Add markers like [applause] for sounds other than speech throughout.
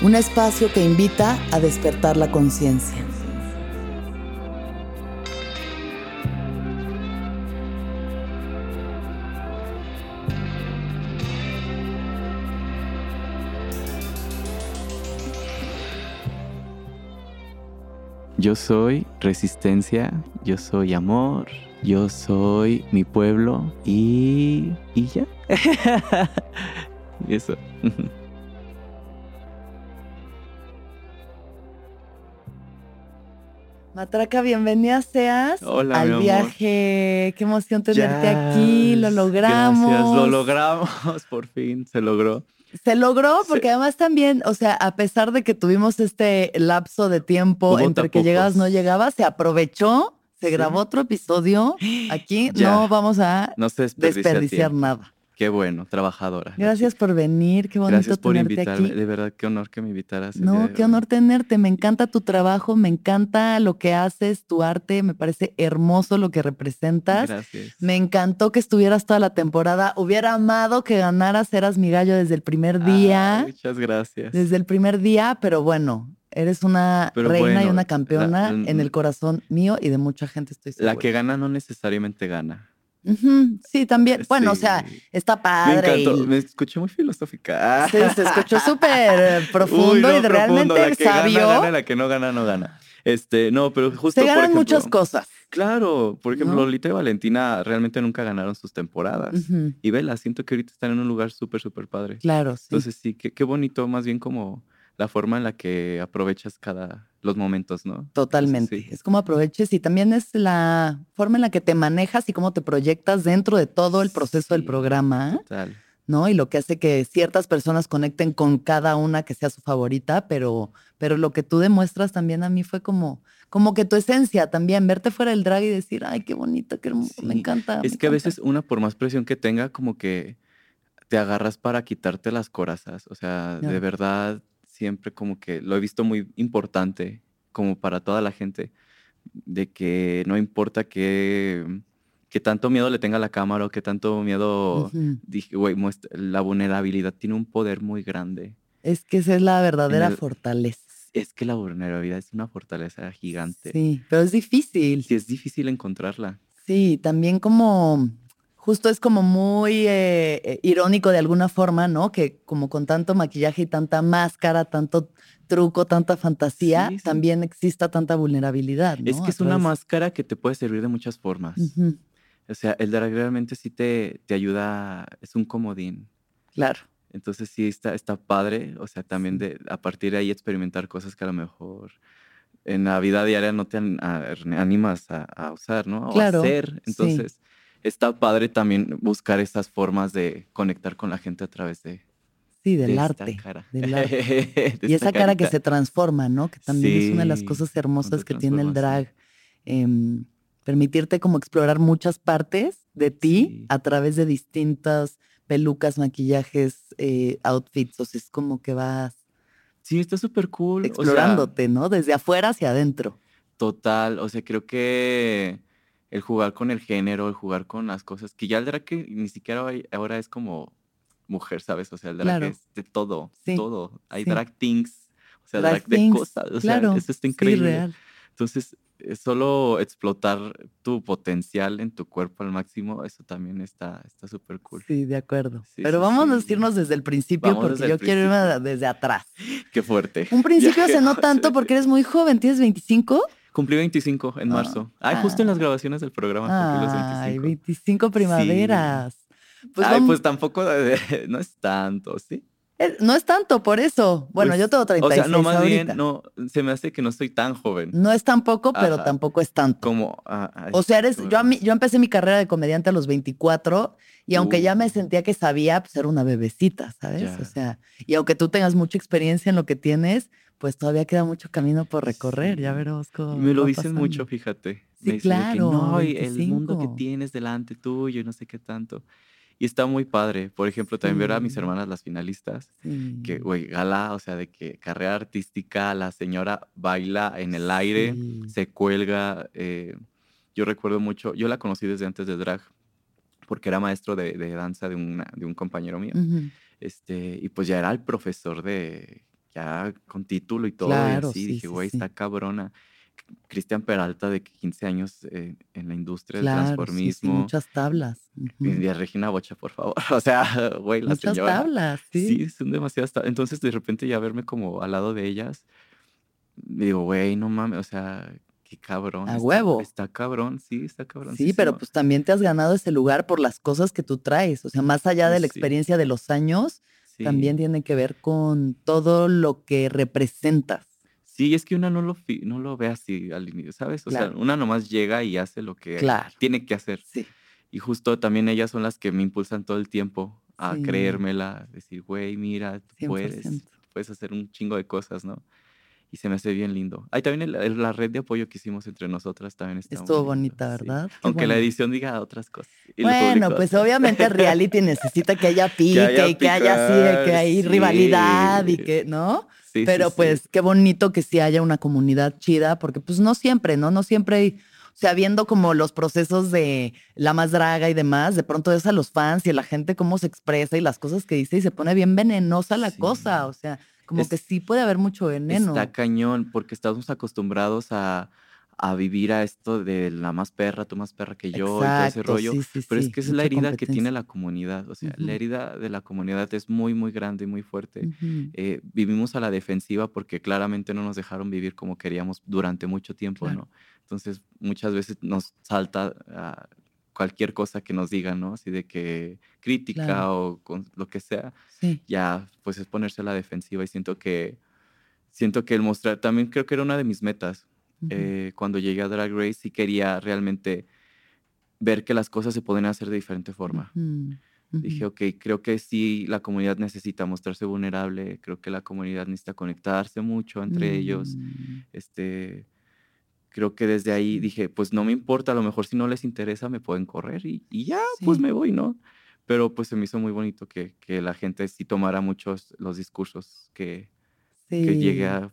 un espacio que invita a despertar la conciencia. Yo soy resistencia, yo soy amor, yo soy mi pueblo y... y ya. [laughs] eso. [laughs] Matraca, bienvenida seas Hola, al viaje. Qué emoción tenerte aquí. Lo logramos. Gracias, lo logramos, [laughs] por fin, se logró. Se logró porque además también, o sea, a pesar de que tuvimos este lapso de tiempo entre que llegabas, no llegabas, se aprovechó, se grabó otro episodio. [gasps] Aquí no vamos a desperdiciar nada. Qué bueno, trabajadora. Gracias por venir, qué bonito Gracias por tenerte invitarme. Aquí. De verdad, qué honor que me invitaras. No, qué honor tenerte. Me encanta tu trabajo, me encanta lo que haces, tu arte, me parece hermoso lo que representas. Gracias. Me encantó que estuvieras toda la temporada. Hubiera amado que ganaras, eras mi gallo desde el primer día. muchas gracias. Desde el primer día, pero bueno, Eres una reina y una campeona en el corazón mío y de mucha gente, estoy segura. La que gana no necesariamente gana. Sí, también. Bueno, o sea, está padre. Me encantó. Me escuché muy filosófica. Sí, se escuchó [laughs] súper profundo y realmente la que sabio. Gana, gana, la que no gana, no gana. Este, no, pero justo. Se ganan por ejemplo, muchas cosas. Claro, por ejemplo, Lolita y Valentina realmente nunca ganaron sus temporadas. Y vela, siento que ahorita están en un lugar súper, súper padre. Claro, sí. Entonces, sí, qué, qué bonito, más bien como la forma en la que aprovechas cada los momentos, ¿no? Totalmente. Es como aproveches y también es la forma en la que te manejas y cómo te proyectas dentro de todo el proceso del programa. Total. ¿No? Y lo que hace que ciertas personas conecten con cada una que sea su favorita, pero, pero lo que tú demuestras también a mí fue como, como que tu esencia también, verte fuera del drag y decir, ay, qué bonito, qué hermoso, me encanta. Es me que encanta. a veces una, por más presión que tenga, como que te agarras para quitarte las corazas. O sea, de verdad, siempre como que lo he visto muy importante, como para toda la gente, de que no importa que, que tanto miedo le tenga a la cámara o que tanto miedo, dije, güey, la vulnerabilidad tiene un poder muy grande. Es que esa es la verdadera el- fortaleza. Es que la vulnerabilidad es una fortaleza gigante. Sí, pero es difícil. Sí, es difícil encontrarla. Sí, también como, justo es como muy eh, eh, irónico de alguna forma, ¿no? Que como con tanto maquillaje y tanta máscara, tanto truco, tanta fantasía, Sí, sí. también exista tanta vulnerabilidad. Es ¿no? que A es una máscara que te puede servir de muchas formas. O sea, el drag realmente sí te, te ayuda, es un comodín. Claro. Entonces sí está, está padre, o sea, también de, a partir de ahí experimentar cosas que a lo mejor en la vida diaria no te animas a, a usar, ¿no? O Claro, a hacer. sí. Está padre también buscar esas formas de conectar con la gente a través de, Sí, de del esta arte. cara. del [laughs] arte. De Y esa cara que se transforma, ¿no? Que también es una de las cosas hermosas que tiene el drag. em, permitirte como explorar muchas partes de ti Sí. a través de distintas pelucas, maquillajes, eh, outfits. O sea, es como que vas Sí, está súper cool. o sea, explorándote, ¿no? Desde afuera hacia adentro. Total, o sea, creo que el jugar con el género, el jugar con las cosas, que ya el drag ni siquiera ahora es como mujer, ¿sabes? O sea, el drag Claro. es de todo, Sí, todo. Hay sí. drag things, o sea, Drag drag, de cosas, o claro, sea, eso está sí, increíble. real. Entonces, eh, solo explotar tu potencial en tu cuerpo al máximo, eso también está está súper cool. Sí, de acuerdo. Sí, Pero sí, vamos a irnos desde el principio Vamos porque yo quiero irme desde atrás. [laughs] Qué fuerte. Un [laughs] principio se no [laughs] tanto porque eres muy joven, ¿tienes 25? Cumplí 25 en Ah, marzo. Ay, justo en las grabaciones del programa 25. Ay, 25 primaveras. Pues, Ay, pues tampoco, [laughs] no es tanto, ¿sí? no es tanto por eso. Bueno, Pues, yo tengo 36 O sea, no, más ahorita. bien, no, se me hace que no estoy tan joven No es tampoco, pero Ajá. tampoco es tanto. como... ah, O sea, eres, bueno. yo, a mí, yo empecé mi carrera de comediante a los 24 y aunque ya me Uh. sentía que sabía, pues era una bebecita, ¿sabes? O sea, y aunque tú tengas mucha experiencia en lo que tienes, pues todavía queda mucho camino por recorrer, ya Sí. veremos cómo. Y me lo dicen mucho, pasando. fíjate. Sí, Me de que, claro, no, y el mundo que 25. tienes delante tuyo y no sé qué tanto. Y está muy padre. Por ejemplo, también ver a mis hermanas, las finalistas, Sí. que, güey, gala, o sea, de que carrera artística, la señora baila en el aire, se cuelga. eh, yo recuerdo mucho, yo la conocí desde antes de drag, porque era maestro de, de danza de, una- de un compañero mío. Ujú. Este, y pues ya era el profesor de, ya con título y todo. Claro, y así sí, dije, güey, sí. está cabrona. Cristian Peralta, de 15 años eh, en la industria del Claro, sí, transformismo. muchas tablas. Y ujú. de Regina Bocha, por favor. [laughs] O sea, güey, la Muchas señora. tablas, sí. Sí, son demasiadas tablas. Entonces, de repente, ya verme como al lado de ellas, digo, güey, no mames, o sea, qué cabrón. A está- huevo. Está cabrón, sí, está cabrón. Sí, pero pues también te has ganado ese lugar por las cosas que tú traes. O sea, más allá de la Sí. experiencia de los años, también tiene que ver con todo lo que representas. Sí, es que una no lo, no lo ve así al inicio, ¿sabes? O Claro. sea, una nomás llega y hace lo que Claro. tiene que hacer. Sí. Y justo también ellas son las que me impulsan todo el tiempo a Sí. creérmela, decir, güey, mira, tú puedes, 100%. puedes hacer un chingo de cosas, ¿no? Y se me hace bien lindo. Hay también el- el- la red de apoyo que hicimos entre nosotras también está Estuvo bonita, sí. ¿verdad? Aunque la edición diga otras cosas. Bueno, pues obviamente reality necesita que haya [laughs] pique haya y que haya así, de que hay sí. rivalidad y que, ¿no? Sí, sí, Pero sí. pues qué bonito que sí haya una comunidad chida, porque pues no siempre, ¿no? No siempre hay, o sea, viendo como los procesos de la más draga y demás, de pronto es a los fans y a la gente cómo se expresa y las cosas que dice y se pone bien venenosa la Sí. cosa, o sea, como Es- que sí puede haber mucho veneno. Está cañón, porque estamos acostumbrados a, a vivir a esto de la más perra, tú más perra que yo y todo ese rollo. sí, sí, Pero es que es la herida que tiene la comunidad. O sea, la herida de la comunidad es muy, muy grande y muy fuerte. Eh, vivimos a la defensiva porque claramente no nos dejaron vivir como queríamos durante mucho tiempo, Claro. ¿no? Entonces, muchas veces nos salta ah, cualquier cosa que nos digan, ¿no? Así de que crítica Claro. o con lo que sea Sí. ya pues es ponerse a la defensiva y siento que siento que el mostrar también creo que era una de mis metas ujú. eh, cuando llegué a Drag Race sí quería realmente ver que las cosas se pueden hacer de diferente forma Ujú, dije ujú. ok creo que sí la comunidad necesita mostrarse vulnerable creo que la comunidad necesita conectarse mucho entre ellos Mm, este creo que desde ahí dije pues no me importa a lo mejor si no les interesa me pueden correr y, y ya pues me voy no pero pues se me hizo muy bonito que, que la gente sí tomara muchos los discursos que, que llegué a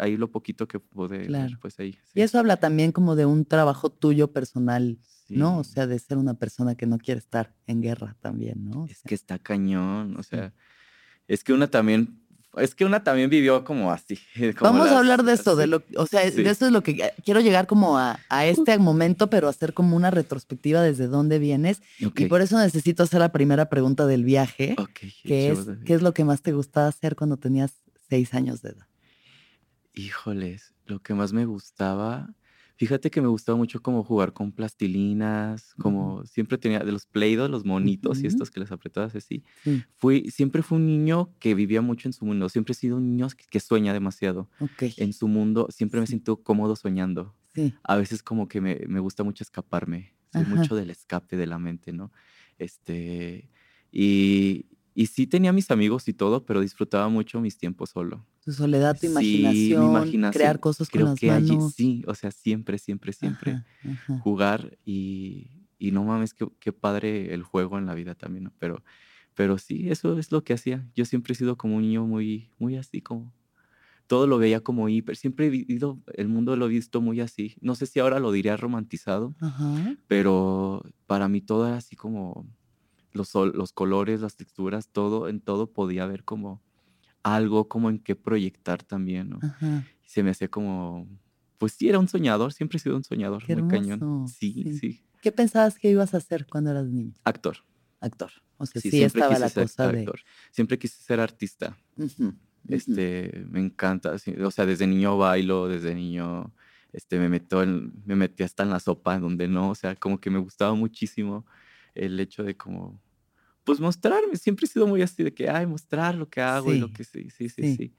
ahí lo poquito que pude Claro. pues ahí Y eso habla también como de un trabajo tuyo personal, ¿no? O sea, de ser una persona que no quiere estar en guerra también, ¿no? O es sea, que está cañón o sí. sea es que una también es que una también vivió como así [laughs] como Vamos a hablar de esto, de lo, o sea, sí de eso es lo que quiero llegar como a, a este momento, pero hacer como una retrospectiva desde dónde vienes. Y por eso necesito hacer la primera pregunta del viaje, ok que es. ¿qué es lo que más te gustaba hacer cuando tenías seis años de edad? Híjoles, lo que más me gustaba, fíjate que me gustaba mucho como jugar con plastilinas, como siempre tenía de los Play-Doh, los monitos y ujú, estos que les apretabas así. Sí, Fui, siempre fui un niño que vivía mucho en su mundo, siempre he sido un niño que, que sueña demasiado. ok, En su mundo siempre me siento cómodo soñando. sí, A veces como que me, me gusta mucho escaparme, soy ajá, mucho del escape de la mente, ¿no? Este, y, y sí tenía mis amigos y todo, pero disfrutaba mucho mis tiempos solo. Tu soledad, tu Sí, imaginación, crear imaginación, cosas con creo las que allí manos. sí, o sea, siempre, siempre, siempre Ajá, ajá. jugar y, y no mames, qué, qué padre el juego en la vida también, ¿no? Pero, pero sí, eso es lo que hacía. Yo siempre he sido como un niño muy, muy así, como todo lo veía como hiper. Siempre he vivido, el mundo lo he visto muy así. No sé si ahora lo diría romantizado, Ajá. pero para mí todo era así como los, los colores, las texturas, todo, en todo podía haber como algo como en qué proyectar también, ¿no? Ajá. Y se me hacía como, pues sí, era un soñador, siempre he sido un soñador, Qué muy cañón. hermoso, Sí, sí. sí, ¿Qué pensabas que ibas a hacer cuando eras niño? actor. Actor. O sea, Sí, sí, siempre estaba quise la ser cosa de. actor. Siempre quise ser artista. Ujú, ujú. Este, me encanta, o sea, desde niño bailo, desde niño, este, me meto en- me metí hasta en la sopa, donde no, o sea, como que me gustaba muchísimo el hecho de como, pues mostrarme, siempre he sido muy así de que, ay, mostrar lo que hago y lo que sí, sí, sí, sí. sí.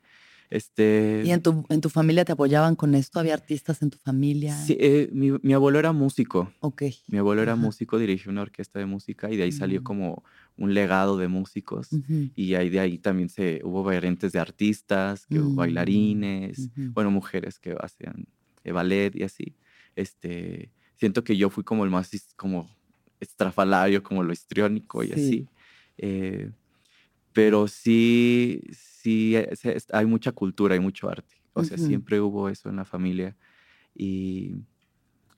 Este, ¿Y en tu, en tu familia te apoyaban con esto? ¿Había artistas en tu familia? sí, eh, mi, mi abuelo era músico, Ok. mi abuelo era músico, dirigió una orquesta de música y de ahí salió Mm. como un legado de músicos. Y ahí de ahí también se hubo variantes de artistas, que hubo Mm, bailarines, bueno, mujeres que hacían ballet y así. Este, siento que yo fui como el más como estrafalario, como lo histriónico y Sí. así. Eh, pero sí, sí, eh, se- es- hay mucha cultura, hay mucho arte. O sea, Ujú. siempre hubo eso en la familia. Y,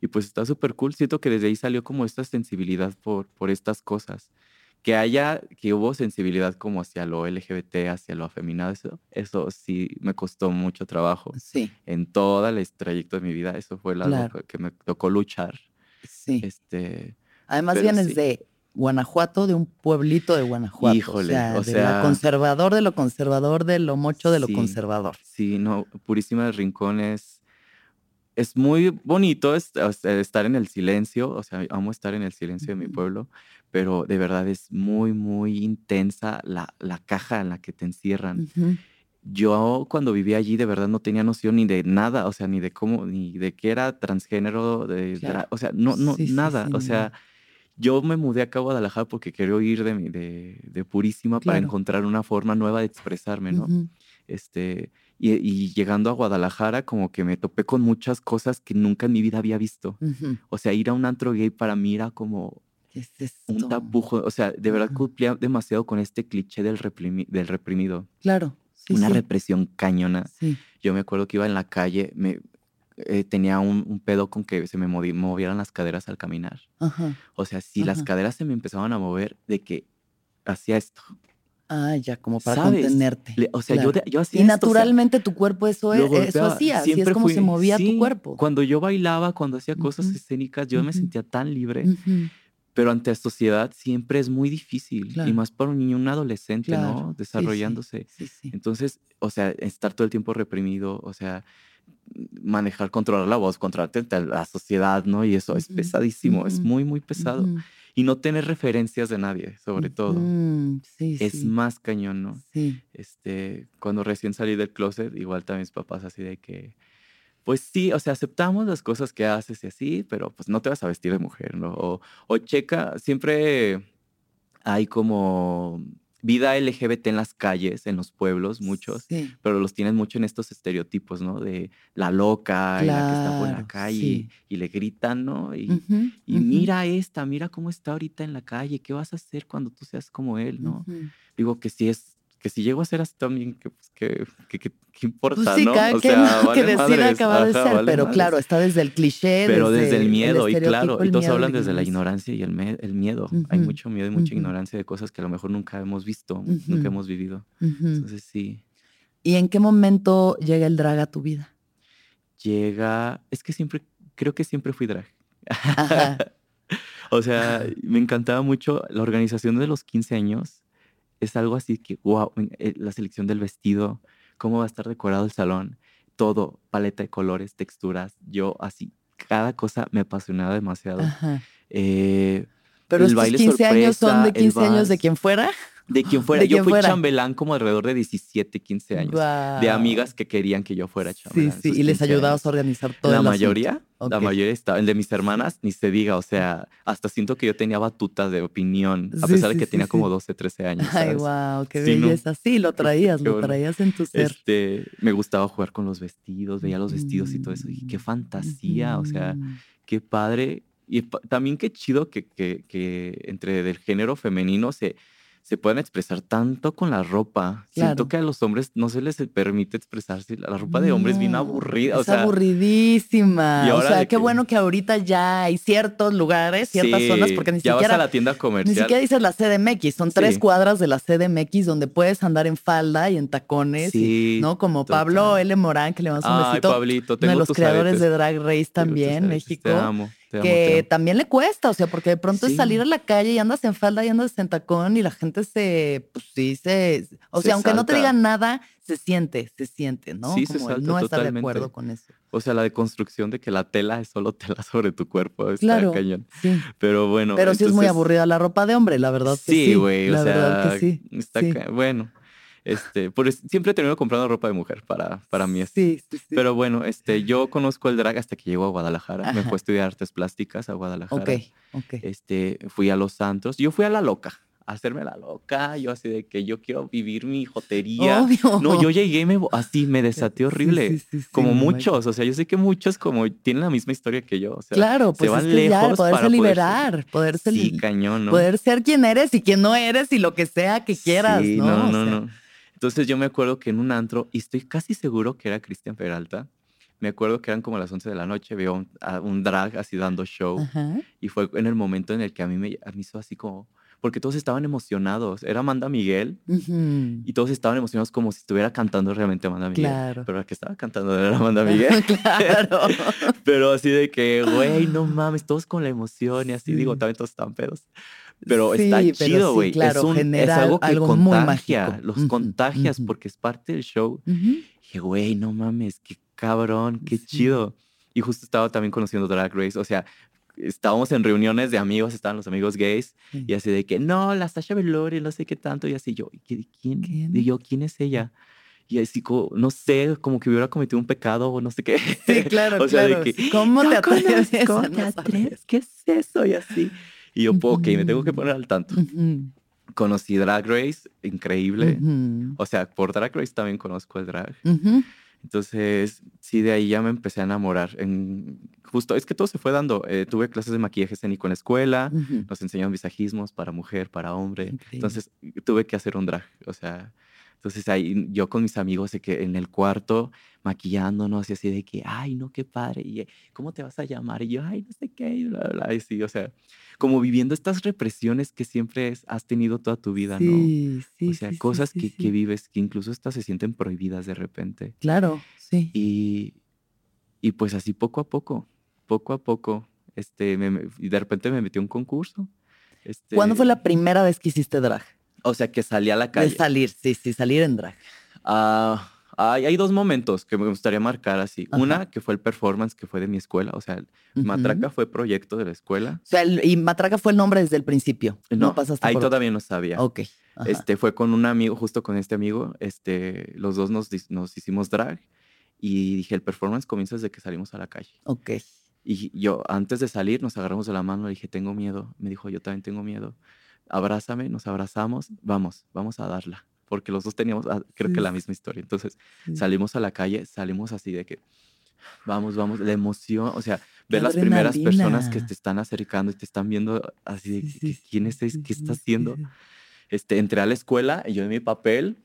y pues está súper cool. Siento que desde ahí salió como esta sensibilidad por, por estas cosas. Que haya, que hubo sensibilidad como hacia lo LGBT, hacia lo afeminado, eso, eso sí me costó mucho trabajo. Sí, En todo el trayecto de mi vida, eso fue algo Claro. que me tocó luchar. sí. Este, Además vienes sí. de Guanajuato, de un pueblito de Guanajuato. Híjole, o sea, o de sea- lo conservador, de lo conservador, de lo mocho, de lo Sí. conservador. Sí, no, Purísima del Rincón es, es muy bonito es- o sea, estar en el silencio, o sea, amo estar en el silencio de mi pueblo, pero de verdad es muy, muy intensa la, la caja en la que te encierran. Yo cuando vivía allí de verdad no tenía noción ni de nada, o sea, ni de cómo, ni de qué era transgénero, de, Claro. o sea, no, no, Sí, sí, nada, sí, o no. Yo me mudé acá a Guadalajara porque quería ir de, de, de Purísima para encontrar una forma nueva de expresarme, ¿no? Este, y, y llegando a Guadalajara, como que me topé con muchas cosas que nunca en mi vida había visto. O sea, ir a un antro gay para mí era como un tapujo. O sea, de verdad cumplía demasiado con este cliché del, reprimi- del reprimido. Claro. sí, Una sí, represión cañona. sí. Yo me acuerdo que iba en la calle, me, eh, tenía un, un pedo con que se me movi- movieran las caderas al caminar. Ajá. O sea, si las Ajá. caderas se me empezaban a mover, de que hacía esto. Ah, ya, como para ¿Sabes? contenerte. Le- o sea, claro. yo, yo hacía Y esto, o sea, naturalmente tu cuerpo eso, es, eso hacía, así es como se fui- movía tu sí, cuerpo. Cuando yo bailaba, cuando hacía cosas Ujú, escénicas, yo me ujú. sentía tan libre. Ujú, Pero ante la sociedad siempre es muy difícil. Claro. Y más para un niño, un adolescente, Claro, ¿no? Desarrollándose. Sí, sí. Entonces, o sea, estar todo el tiempo reprimido, o sea, manejar, controlar la voz, controlarte la sociedad, ¿no? Y eso es pesadísimo, es muy, muy pesado. Y no tener referencias de nadie, sobre todo. ujú, Sí, Es sí. más cañón, ¿no? Sí. este, cuando recién salí del closet, igual también mis papás así de que, pues sí, o sea, aceptamos las cosas que haces y así, pero pues no te vas a vestir de mujer, ¿no? O, o checa, siempre hay como vida LGBT en las calles, en los pueblos, muchos, Sí. pero los tienen mucho en estos estereotipos, ¿no? De la loca y la que está por la calle sí. y, y le gritan, ¿no? Y, mira esta, mira cómo está ahorita en la calle, ¿qué vas a hacer cuando tú seas como él, no? digo que si es que si llego a ser así también que pues que, que, que- ¿qué importa Pues sí, no cada o quien sea [laughs] lo que madres, acabar de ajá, ser, vale pero madres. claro, está desde el cliché, pero desde, el miedo y claro y todos miedo, hablan la desde la ignorancia. y el, el miedo hay mucho miedo y mucha ignorancia de cosas que a lo mejor nunca hemos visto nunca hemos vivido entonces sí ¿Y en qué momento llega el drag a tu vida? llega es que siempre creo que siempre fui drag Ajá. [laughs] o sea me encantaba mucho la organización de los 15 años es algo así que, wow, la selección del vestido, cómo va a estar decorado el salón, todo, paleta de colores, texturas, yo así, cada cosa me apasionaba demasiado. Ajá. Eh, Pero el estos baile 15 años son de sorpresa, el 15 años de quien fuera. De quien fuera, de yo fui fuera. chambelán como alrededor de 17, 15 años, de amigas que querían que yo fuera Sí, chambelán. sí, esos y les 15 ayudabas a organizar todo La mayoría, la mayoría estaba, el de mis hermanas, ni se diga, o sea, hasta siento que yo tenía batutas de opinión, a Sí, pesar de sí, que sí, tenía sí. como 12, 13 años. Ay, wow, qué Sí, ¿no? belleza. Sí, lo [laughs] traías, lo traías en tu ser. Este, me gustaba jugar con los vestidos, veía los vestidos y todo eso. Y qué fantasía, o sea, qué padre. Y también qué chido que, que, que entre del género femenino se, se pueden expresar tanto con la ropa. Claro. Siento que a los hombres no se les permite expresarse. La ropa de hombre es bien No, aburrida. o Es sea, aburridísima. y O sea, qué que- bueno que ahorita ya hay ciertos lugares, ciertas sí, zonas, porque ni ya siquiera. vas a la tienda Ni comercial. siquiera dices la CDMX, son tres cuadras de la CDMX donde puedes andar en falda y en tacones, y- Sí, ¿no? Como total. Pablo L. Morán, que le vamos un Ay, besito, Pablito, uno tengo de los tus creadores aretes. de Drag Race también, México, Te amo, te amo, que también le cuesta, o sea, porque de pronto es salir a la calle y andas en falda y andas en tacón y la gente se, pues sí, se, o Se sea, aunque no te digan nada, se siente, se siente, ¿no? Sí, se Como el salta no estar de acuerdo con eso. O sea, la deconstrucción de que la tela es solo tela sobre tu cuerpo. Está Claro. cañón. Sí. Pero bueno. Pero sí es muy aburrida la ropa de hombre, la verdad que sí. Güey. La o sea, verdad que sí. está bueno. Este, por siempre he tenido comprando ropa de mujer para, para mí. Sí, sí, sí. Pero bueno, este, [laughs] yo conozco el drag hasta que llego a Guadalajara. Me fui a estudiar artes plásticas a Guadalajara. ok, ok. Este, fui a los santos. Yo fui a la loca, a hacerme la loca. Yo así de que yo quiero vivir mi jotería. Obvio. No, yo llegué y me, así, me desaté horrible. Sí, sí, sí, como muchos, o sea, yo sé que muchos como tienen la misma historia que yo. O sea, Claro, se pues van es que ya, lejos poderse para poderse- liberar, poderse, sí, li- cañón, ¿no? poder ser quien eres y quien no eres y lo que sea que quieras, ¿no? no, O no, sea, no. Entonces yo me acuerdo que en un antro, y estoy casi seguro que era Cristian Peralta, me acuerdo que eran como las 11 de la noche, veo un, a un drag así dando show, Ajá. y fue en el momento en el que a mí me, a mí hizo así como, porque todos estaban emocionados, era Amanda Miguel, Ujú. y todos estaban emocionados como si estuviera cantando realmente Amanda Miguel. Claro. Pero la que estaba cantando era Amanda [laughs] Miguel. claro. [laughs] Pero así de que, güey, no [laughs] mames, todos con la emoción y así, digo, Sí. también todos están pedos. Pero Sí, está chido, sí, güey. claro, es, un- es algo que algo muy contagia, mágico. los contagias ujú. porque es parte del show. Ujú. Dije, güey, no mames, qué cabrón, qué Sí. chido. Y justo estaba también conociendo Drag Race, o sea, estábamos en reuniones de amigos, estaban los amigos gays, Sí. y así de que, no, la Sasha Velour, no sé qué tanto, y así yo, ¿y ¿quién? ¿Quién? Y yo, ¿quién es ella? Y así, no sé, como que hubiera cometido un pecado o no sé qué. Sí, claro, [laughs] O sea, de claro. que, ¿Cómo "No te atreves? a [laughs] ¿te no saber?" atreves? ¿Qué es eso? Y así. Y yo, ok, me tengo que poner al tanto. Conocí Drag Race, increíble. O sea, por Drag Race también conozco el drag. Entonces, sí, de ahí ya me empecé a enamorar. En, justo, es que todo se fue dando. Eh, tuve clases de maquillaje escénico en la escuela. Nos enseñaron visajismos para mujer, para hombre. Increíble. Entonces, tuve que hacer un drag. O sea, entonces ahí yo con mis amigos de que en el cuarto maquillándonos y así de que, ay, no, qué padre. Y, eh, ¿cómo te vas a llamar? Y yo, ay, no sé qué. Y, bla, bla, y sí, o sea, como viviendo estas represiones que siempre has tenido toda tu vida, ¿no? Sí, sí, o sea, sí, sí, cosas sí, que, sí. que vives que incluso estas se sienten prohibidas de repente. Claro, sí. Y, y pues así poco a poco, poco a poco, este, me- me- y de repente me metí a un concurso. Este, ¿Cuándo fue la primera vez que hiciste drag? O sea, que salí a la De calle. salir, sí, sí, salir en drag. Ah, hay, hay dos momentos que me gustaría marcar así. Ajá. Una, que fue el performance que fue de mi escuela. O sea, el Matraca fue proyecto de la escuela. O sea, el- y Matraca fue el nombre desde el principio. No, pasaste ahí por otro. todavía no sabía. Ok. ajá. Este fue con un amigo, justo con este amigo, este, los dos nos, nos hicimos drag y dije, el performance comienza desde que salimos a la calle. Ok. Y yo, antes de salir, nos agarramos de la mano, le dije, tengo miedo. Me dijo, yo también tengo miedo. Abrázame, nos abrazamos, vamos, vamos a darla. Porque los dos teníamos, ah, creo que Sí. la misma historia. Entonces, Sí. salimos a la calle, salimos así de que, vamos, vamos, la emoción, o sea, ver las primeras personas que te están acercando y te están viendo así de, Sí, que- sí, que, ¿quién es? sí, ¿Qué sí, está sí, haciendo? sí. Este, entré a la escuela y yo en mi papel,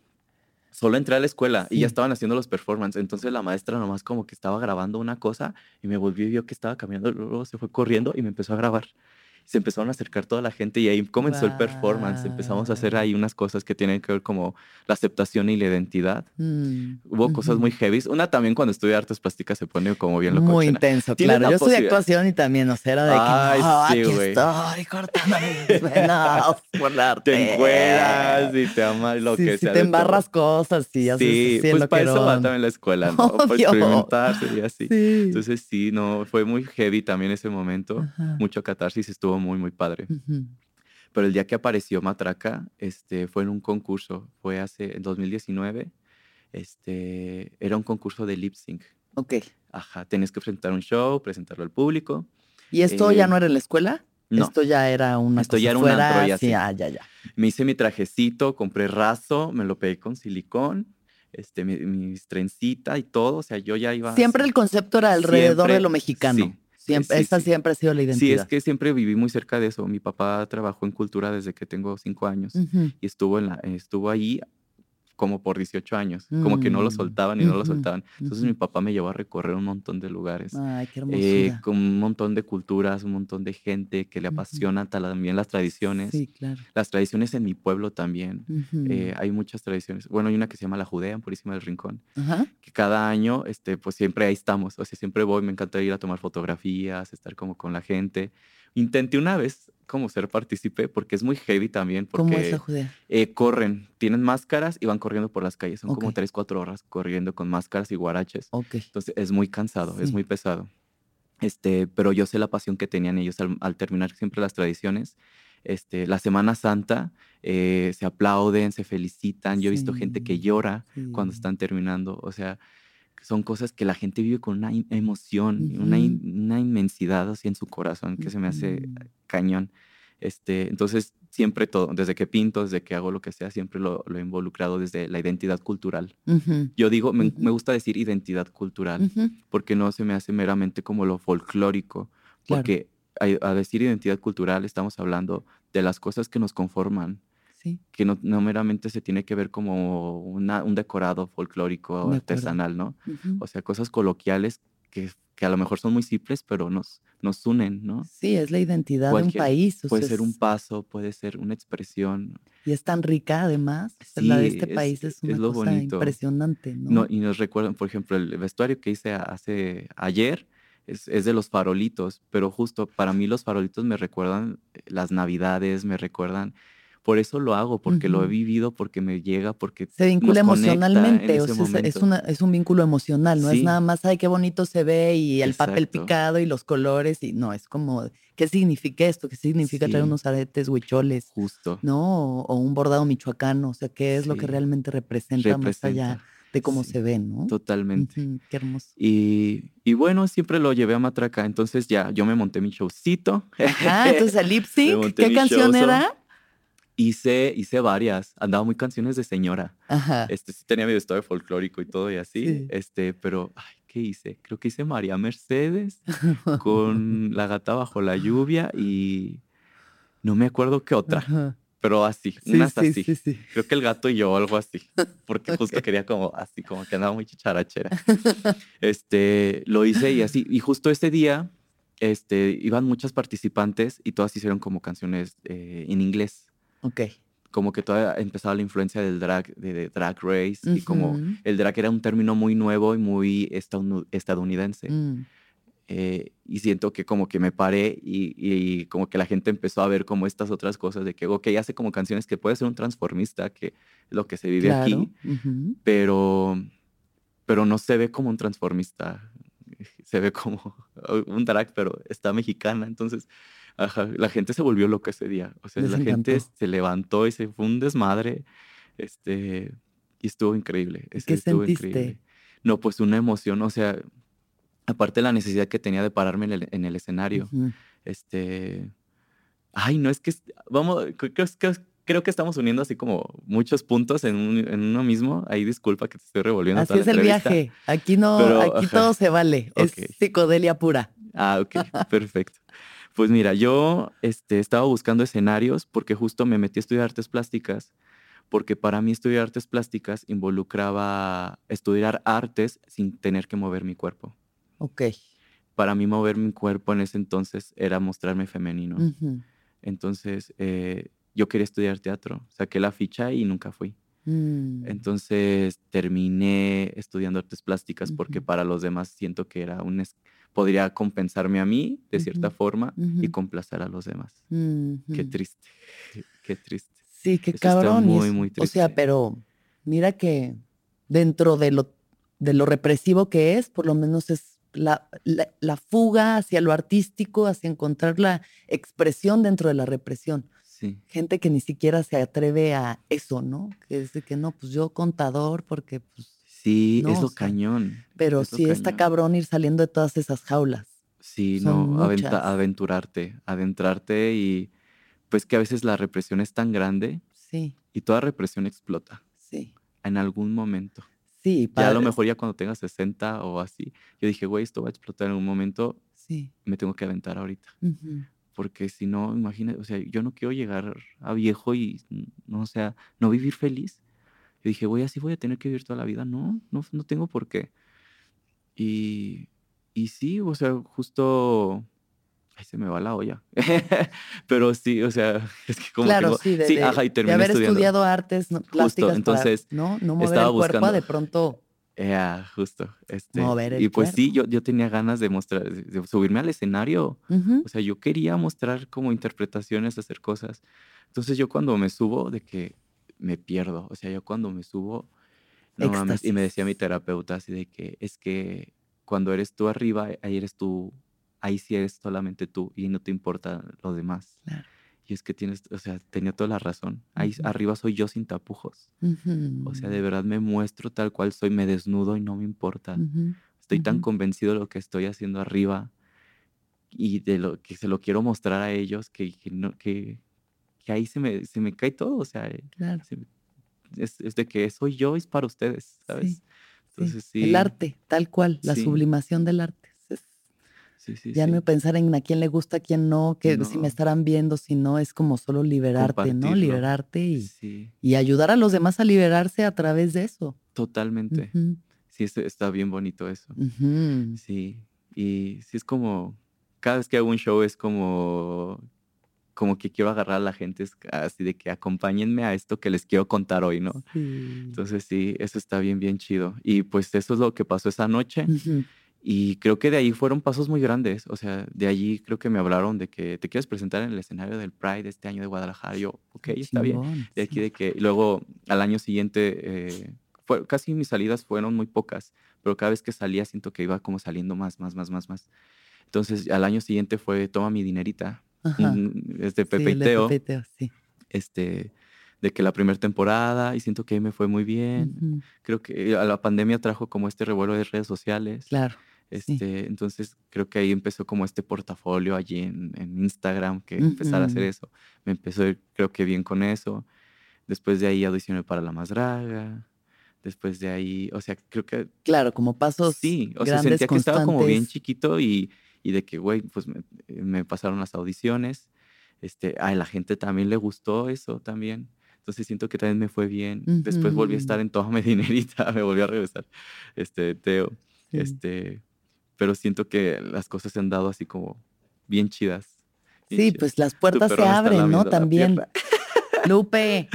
solo entré a la escuela y ya Sí. estaban haciendo los performances. Entonces la maestra nomás como que estaba grabando una cosa y me volvió y vio que estaba caminando, luego se fue corriendo y me empezó a grabar. Se empezaron a acercar toda la gente y ahí comenzó el performance. Empezamos a hacer ahí unas cosas que tienen que ver como la aceptación y la identidad. Mm, Hubo cosas ujú. muy heavy. Una también cuando estudia artes plásticas se pone como bien Muy locochona. intenso, claro. la Yo estudié actuación y también, o sea, era de que Ay, no, sí, aquí güey. estoy cortándome mis [laughs] venas por la [laughs] Te encueras y te amas lo sí, que sí, sea. te de todo. embarras cosas y haces Sí, así el pues para eso va también la escuela, [laughs] ¿no? Para Obvio. experimentarse y así. Sí. Entonces sí, no, fue muy heavy también ese momento. Ajá. Mucho catarsis, estuvo muy, muy padre. Ujú. Pero el día que apareció Matraca, este, fue en un concurso, fue hace, en 2019, este, era un concurso de lip sync. Ok. Ajá, tenías que presentar un show, presentarlo al público. ¿Y esto ya Eh, no era en la escuela? No, Esto ya era una Esto cosa ya era un fuera, antro, ya sí, sí. ah, ya, ya. me hice mi trajecito, compré raso, me lo pegué con silicón, este, mi, mis trencita y todo, o sea, yo ya iba... Siempre así. el concepto era alrededor de Siempre, lo mexicano. Sí, Siempre, sí, sí. siempre ha sido la Sí, identidad. es que siempre viví muy cerca de eso. Mi papá trabajó en cultura desde que tengo cinco años y estuvo, en la, estuvo ahí como por 18 años. Como que no lo Mm, soltaban y no lo soltaban. Entonces mi papá me llevó a recorrer un montón de lugares. Ay, qué eh, con un montón de culturas, un montón de gente que le apasiona también las tradiciones. Sí, claro. Las tradiciones en mi pueblo también. Eh, hay muchas tradiciones. Bueno, hay una que se llama La Judea, en Purísima del Rincón, Ajá. que cada año, este, pues siempre ahí estamos. O sea, siempre voy, me encanta ir a tomar fotografías, estar como con la gente. Intenté una vez como ser partícipe porque es muy heavy también, ¿Cómo es porque la Judea? eh, corren, tienen máscaras y van corriendo por las calles. Son como Ok. 3, 4 horas corriendo con máscaras y guaraches. Entonces es muy cansado, es Sí. muy pesado. Este, pero yo sé la pasión que tenían ellos al, al terminar siempre las tradiciones. Este, la Semana Santa eh, se aplauden, se felicitan. Yo he visto gente que Sí, llora cuando sí. están terminando. O sea, son cosas que la gente vive con una emoción, una, in- una inmensidad así en su corazón que se me hace cañón. Este, entonces, siempre todo, desde que pinto, desde que hago lo que sea, siempre lo, lo he involucrado desde la identidad cultural. Yo digo, me, me gusta decir identidad cultural porque no se me hace meramente como lo folclórico, Claro. porque a, a decir identidad cultural estamos hablando de las cosas que nos conforman, Sí, que no, no meramente se tiene que ver como una- un decorado folclórico De artesanal, ¿no? O sea, cosas coloquiales que, que a lo mejor son muy simples, pero nos, nos unen, ¿no? Sí, es la identidad de un país. o Puede ser un paso, puede ser una expresión. Y es tan rica, además. la de Sí, este es- país es es una lo cosa bonito. impresionante, ¿no? No, y nos recuerdan, por ejemplo, el vestuario que hice hace ayer es, es de los farolitos, pero justo para mí los farolitos me recuerdan eh, las navidades, me recuerdan, por eso lo hago, porque lo he vivido, porque me llega, porque Se vincula emocionalmente, o sea, es- una, es un vínculo emocional, no es nada más, ay, qué bonito se ve y el papel picado y los colores, y no, es como, ¿qué significa esto? ¿Qué significa traer unos aretes huicholes? justo ¿No? O, o un bordado michoacano, o sea, ¿qué es lo que realmente representa, más allá de cómo sí, se ve, ¿no? totalmente. Qué hermoso. Y, y bueno, siempre lo llevé a Matraca, entonces ya, yo me monté mi showcito. Ah, entonces el [laughs] lip sync, ¿qué canción showzo. era? Hice, hice varias, andaba muy canciones de señora. Ajá. Este, sí tenía mi vestuario folclórico y todo y así, Sí. este, pero, ay, ¿qué hice? Creo que hice María Mercedes [laughs] con La gata bajo la lluvia y no me acuerdo qué otra, Ajá. pero así, Sí, unas sí, así. sí, sí. Creo que el gato y yo, algo así, porque [laughs] justo Ok. quería como así, como que andaba muy chicharachera. [laughs] Este, lo hice y así, y justo ese día, este, iban muchas participantes y todas hicieron como canciones eh, en inglés Ok. como que todavía empezaba la influencia del drag, de, de drag race, y como el drag era un término muy nuevo y muy estadounidense. Mm, eh, y siento que como que me paré y, y como que la gente empezó a ver como estas otras cosas de que, ok, hace como canciones que puede ser un transformista, que es lo que se vive claro. aquí, ujú. pero, pero no se ve como un transformista, [laughs] se ve como [laughs] un drag, pero está mexicana, entonces ajá, la gente se volvió loca ese día, o sea, Les la gente encantó. se levantó y se fue un desmadre, este, y estuvo increíble, ese qué estuvo sentiste? increíble. No, pues una emoción, o sea, aparte de la necesidad que tenía de pararme en el, en el escenario, Ujú. este, ay, no es que, vamos, creo, creo- creo- que estamos uniendo así como muchos puntos en, un- en uno mismo, ahí disculpa que te estoy revolviendo Así toda es la el viaje. Aquí no, Pero, aquí ajá. todo se vale. Ok. Es psicodelia pura. Ah, ok, [laughs] perfecto. Pues mira, yo este, estaba buscando escenarios porque justo me metí a estudiar artes plásticas, porque para mí estudiar artes plásticas involucraba estudiar artes sin tener que mover mi cuerpo. Ok. Para mí mover mi cuerpo en ese entonces era mostrarme femenino. Entonces eh, yo quería estudiar teatro, saqué la ficha y nunca fui. Mm. Entonces terminé estudiando artes plásticas porque Ujú. para los demás siento que era un podría compensarme a mí de cierta Ujú, forma y ujú. complacer a los demás. Qué triste, [laughs] qué triste. Sí, qué Eso cabrón. y muy, muy O sea, triste. pero mira que dentro de lo, de lo represivo que es, por lo menos es la, la, la fuga hacia lo artístico, hacia encontrar la expresión dentro de la represión. Sí, Gente que ni siquiera se atreve a eso, ¿no? Que de que no, pues yo contador, porque pues. sí, No, es o lo sea, cañón. Pero sí está cabrón ir saliendo de todas esas jaulas. Sí, son no, muchas. aventurarte, adentrarte y pues que a veces la represión es tan grande Sí, y toda represión explota sí. en algún momento. Sí, Ya a lo padre. mejor ya cuando tengas 60 o así, yo dije, güey, esto va a explotar en un momento. Sí. me tengo que aventar ahorita. Ujú. Porque si no, imagínate, o sea, yo no quiero llegar a viejo y, no, o sea, no vivir feliz. Yo dije, güey, así voy a tener que vivir toda la vida. No, no, no tengo por qué. Y, y sí, o sea, justo... Ay, se me va la olla. [laughs] Pero sí, o sea, [laughs] es que como claro, tengo- sí, de, sí, de- ajá, y de terminé haber estudiando. estudiado artes no, plásticas para, entonces, no, no mover estaba el cuerpo a buscando- de pronto. Ya, justo. Este, Mover el y pues sí, yo, yo tenía ganas de mostrar, de subirme al escenario. O sea, yo quería mostrar como interpretaciones, hacer cosas. Entonces yo cuando me subo, de que me pierdo. O sea, yo cuando me subo, no mames, y me decía mi terapeuta así de que es que cuando eres tú arriba, ahí eres tú, ahí sí eres solamente tú y no te importa lo demás. Claro. Y es que tienes, o sea, tenía toda la razón. Ahí arriba soy yo sin tapujos. O sea, de verdad me muestro tal cual soy, me desnudo y no me importa. Ujú. Estoy tan convencido de lo que estoy haciendo arriba y de lo que se lo quiero mostrar a ellos que, que, no, que, que ahí se me, se me cae todo. O sea, Claro. se me- es, es de que soy yo, es para ustedes, ¿sabes? Sí. Entonces sí. El arte, tal cual, la Sí. sublimación del arte. Sí, sí, ya sí. no pensar en a quién le gusta, a quién no, que si me estarán viendo, si no, es como solo liberarte, ¿no? Liberarte y, Sí, y ayudar a los demás a liberarse a través de eso. totalmente. Ujú, Sí, es- está bien bonito eso. Sí, y sí es como, cada vez que hago un show es como, como que quiero agarrar a la gente, así de que acompáñenme a esto que les quiero contar hoy, ¿no? Sí. Entonces sí, eso está bien, bien chido. Y pues eso es lo que pasó esa noche. Ujú. Y creo que de ahí fueron pasos muy grandes. O sea, de allí creo que me hablaron de que te quieres presentar en el escenario del Pride este año de Guadalajara. Yo, ok, está bien. De aquí sí. de que luego al año siguiente, eh, fue, casi mis salidas fueron muy pocas, pero cada vez que salía siento que iba como saliendo más, más, más, más, más. Entonces al año siguiente fue toma mi dinerita. Ajá. un- es de Sí, Pepe de Teo, Pepe y Teo, sí. este, de que la primera temporada y siento que ahí me fue muy bien. Creo que la pandemia trajo como este revuelo de redes sociales. Claro. Sí. Este, Entonces creo que ahí empezó como este portafolio allí en, en Instagram, que empezar a hacer eso. Me empezó creo que bien con eso. Después de ahí audicioné para La Más Draga. Después de ahí, o sea, creo que Claro, como pasos sí, o sea, sentía que estaba como bien chiquito y, y de que, güey, pues me, eh, me pasaron las audiciones. Este, a la gente también le gustó eso también. Entonces siento que también me fue bien. Después volví a estar en toda mi [laughs] dinerita, me volví a regresar. Este, Teo. Sí. Este, pero siento que las cosas se han dado así como bien chidas. bien Sí, chidas. pues las puertas se abren, ¿no? También. [laughs] Lupe.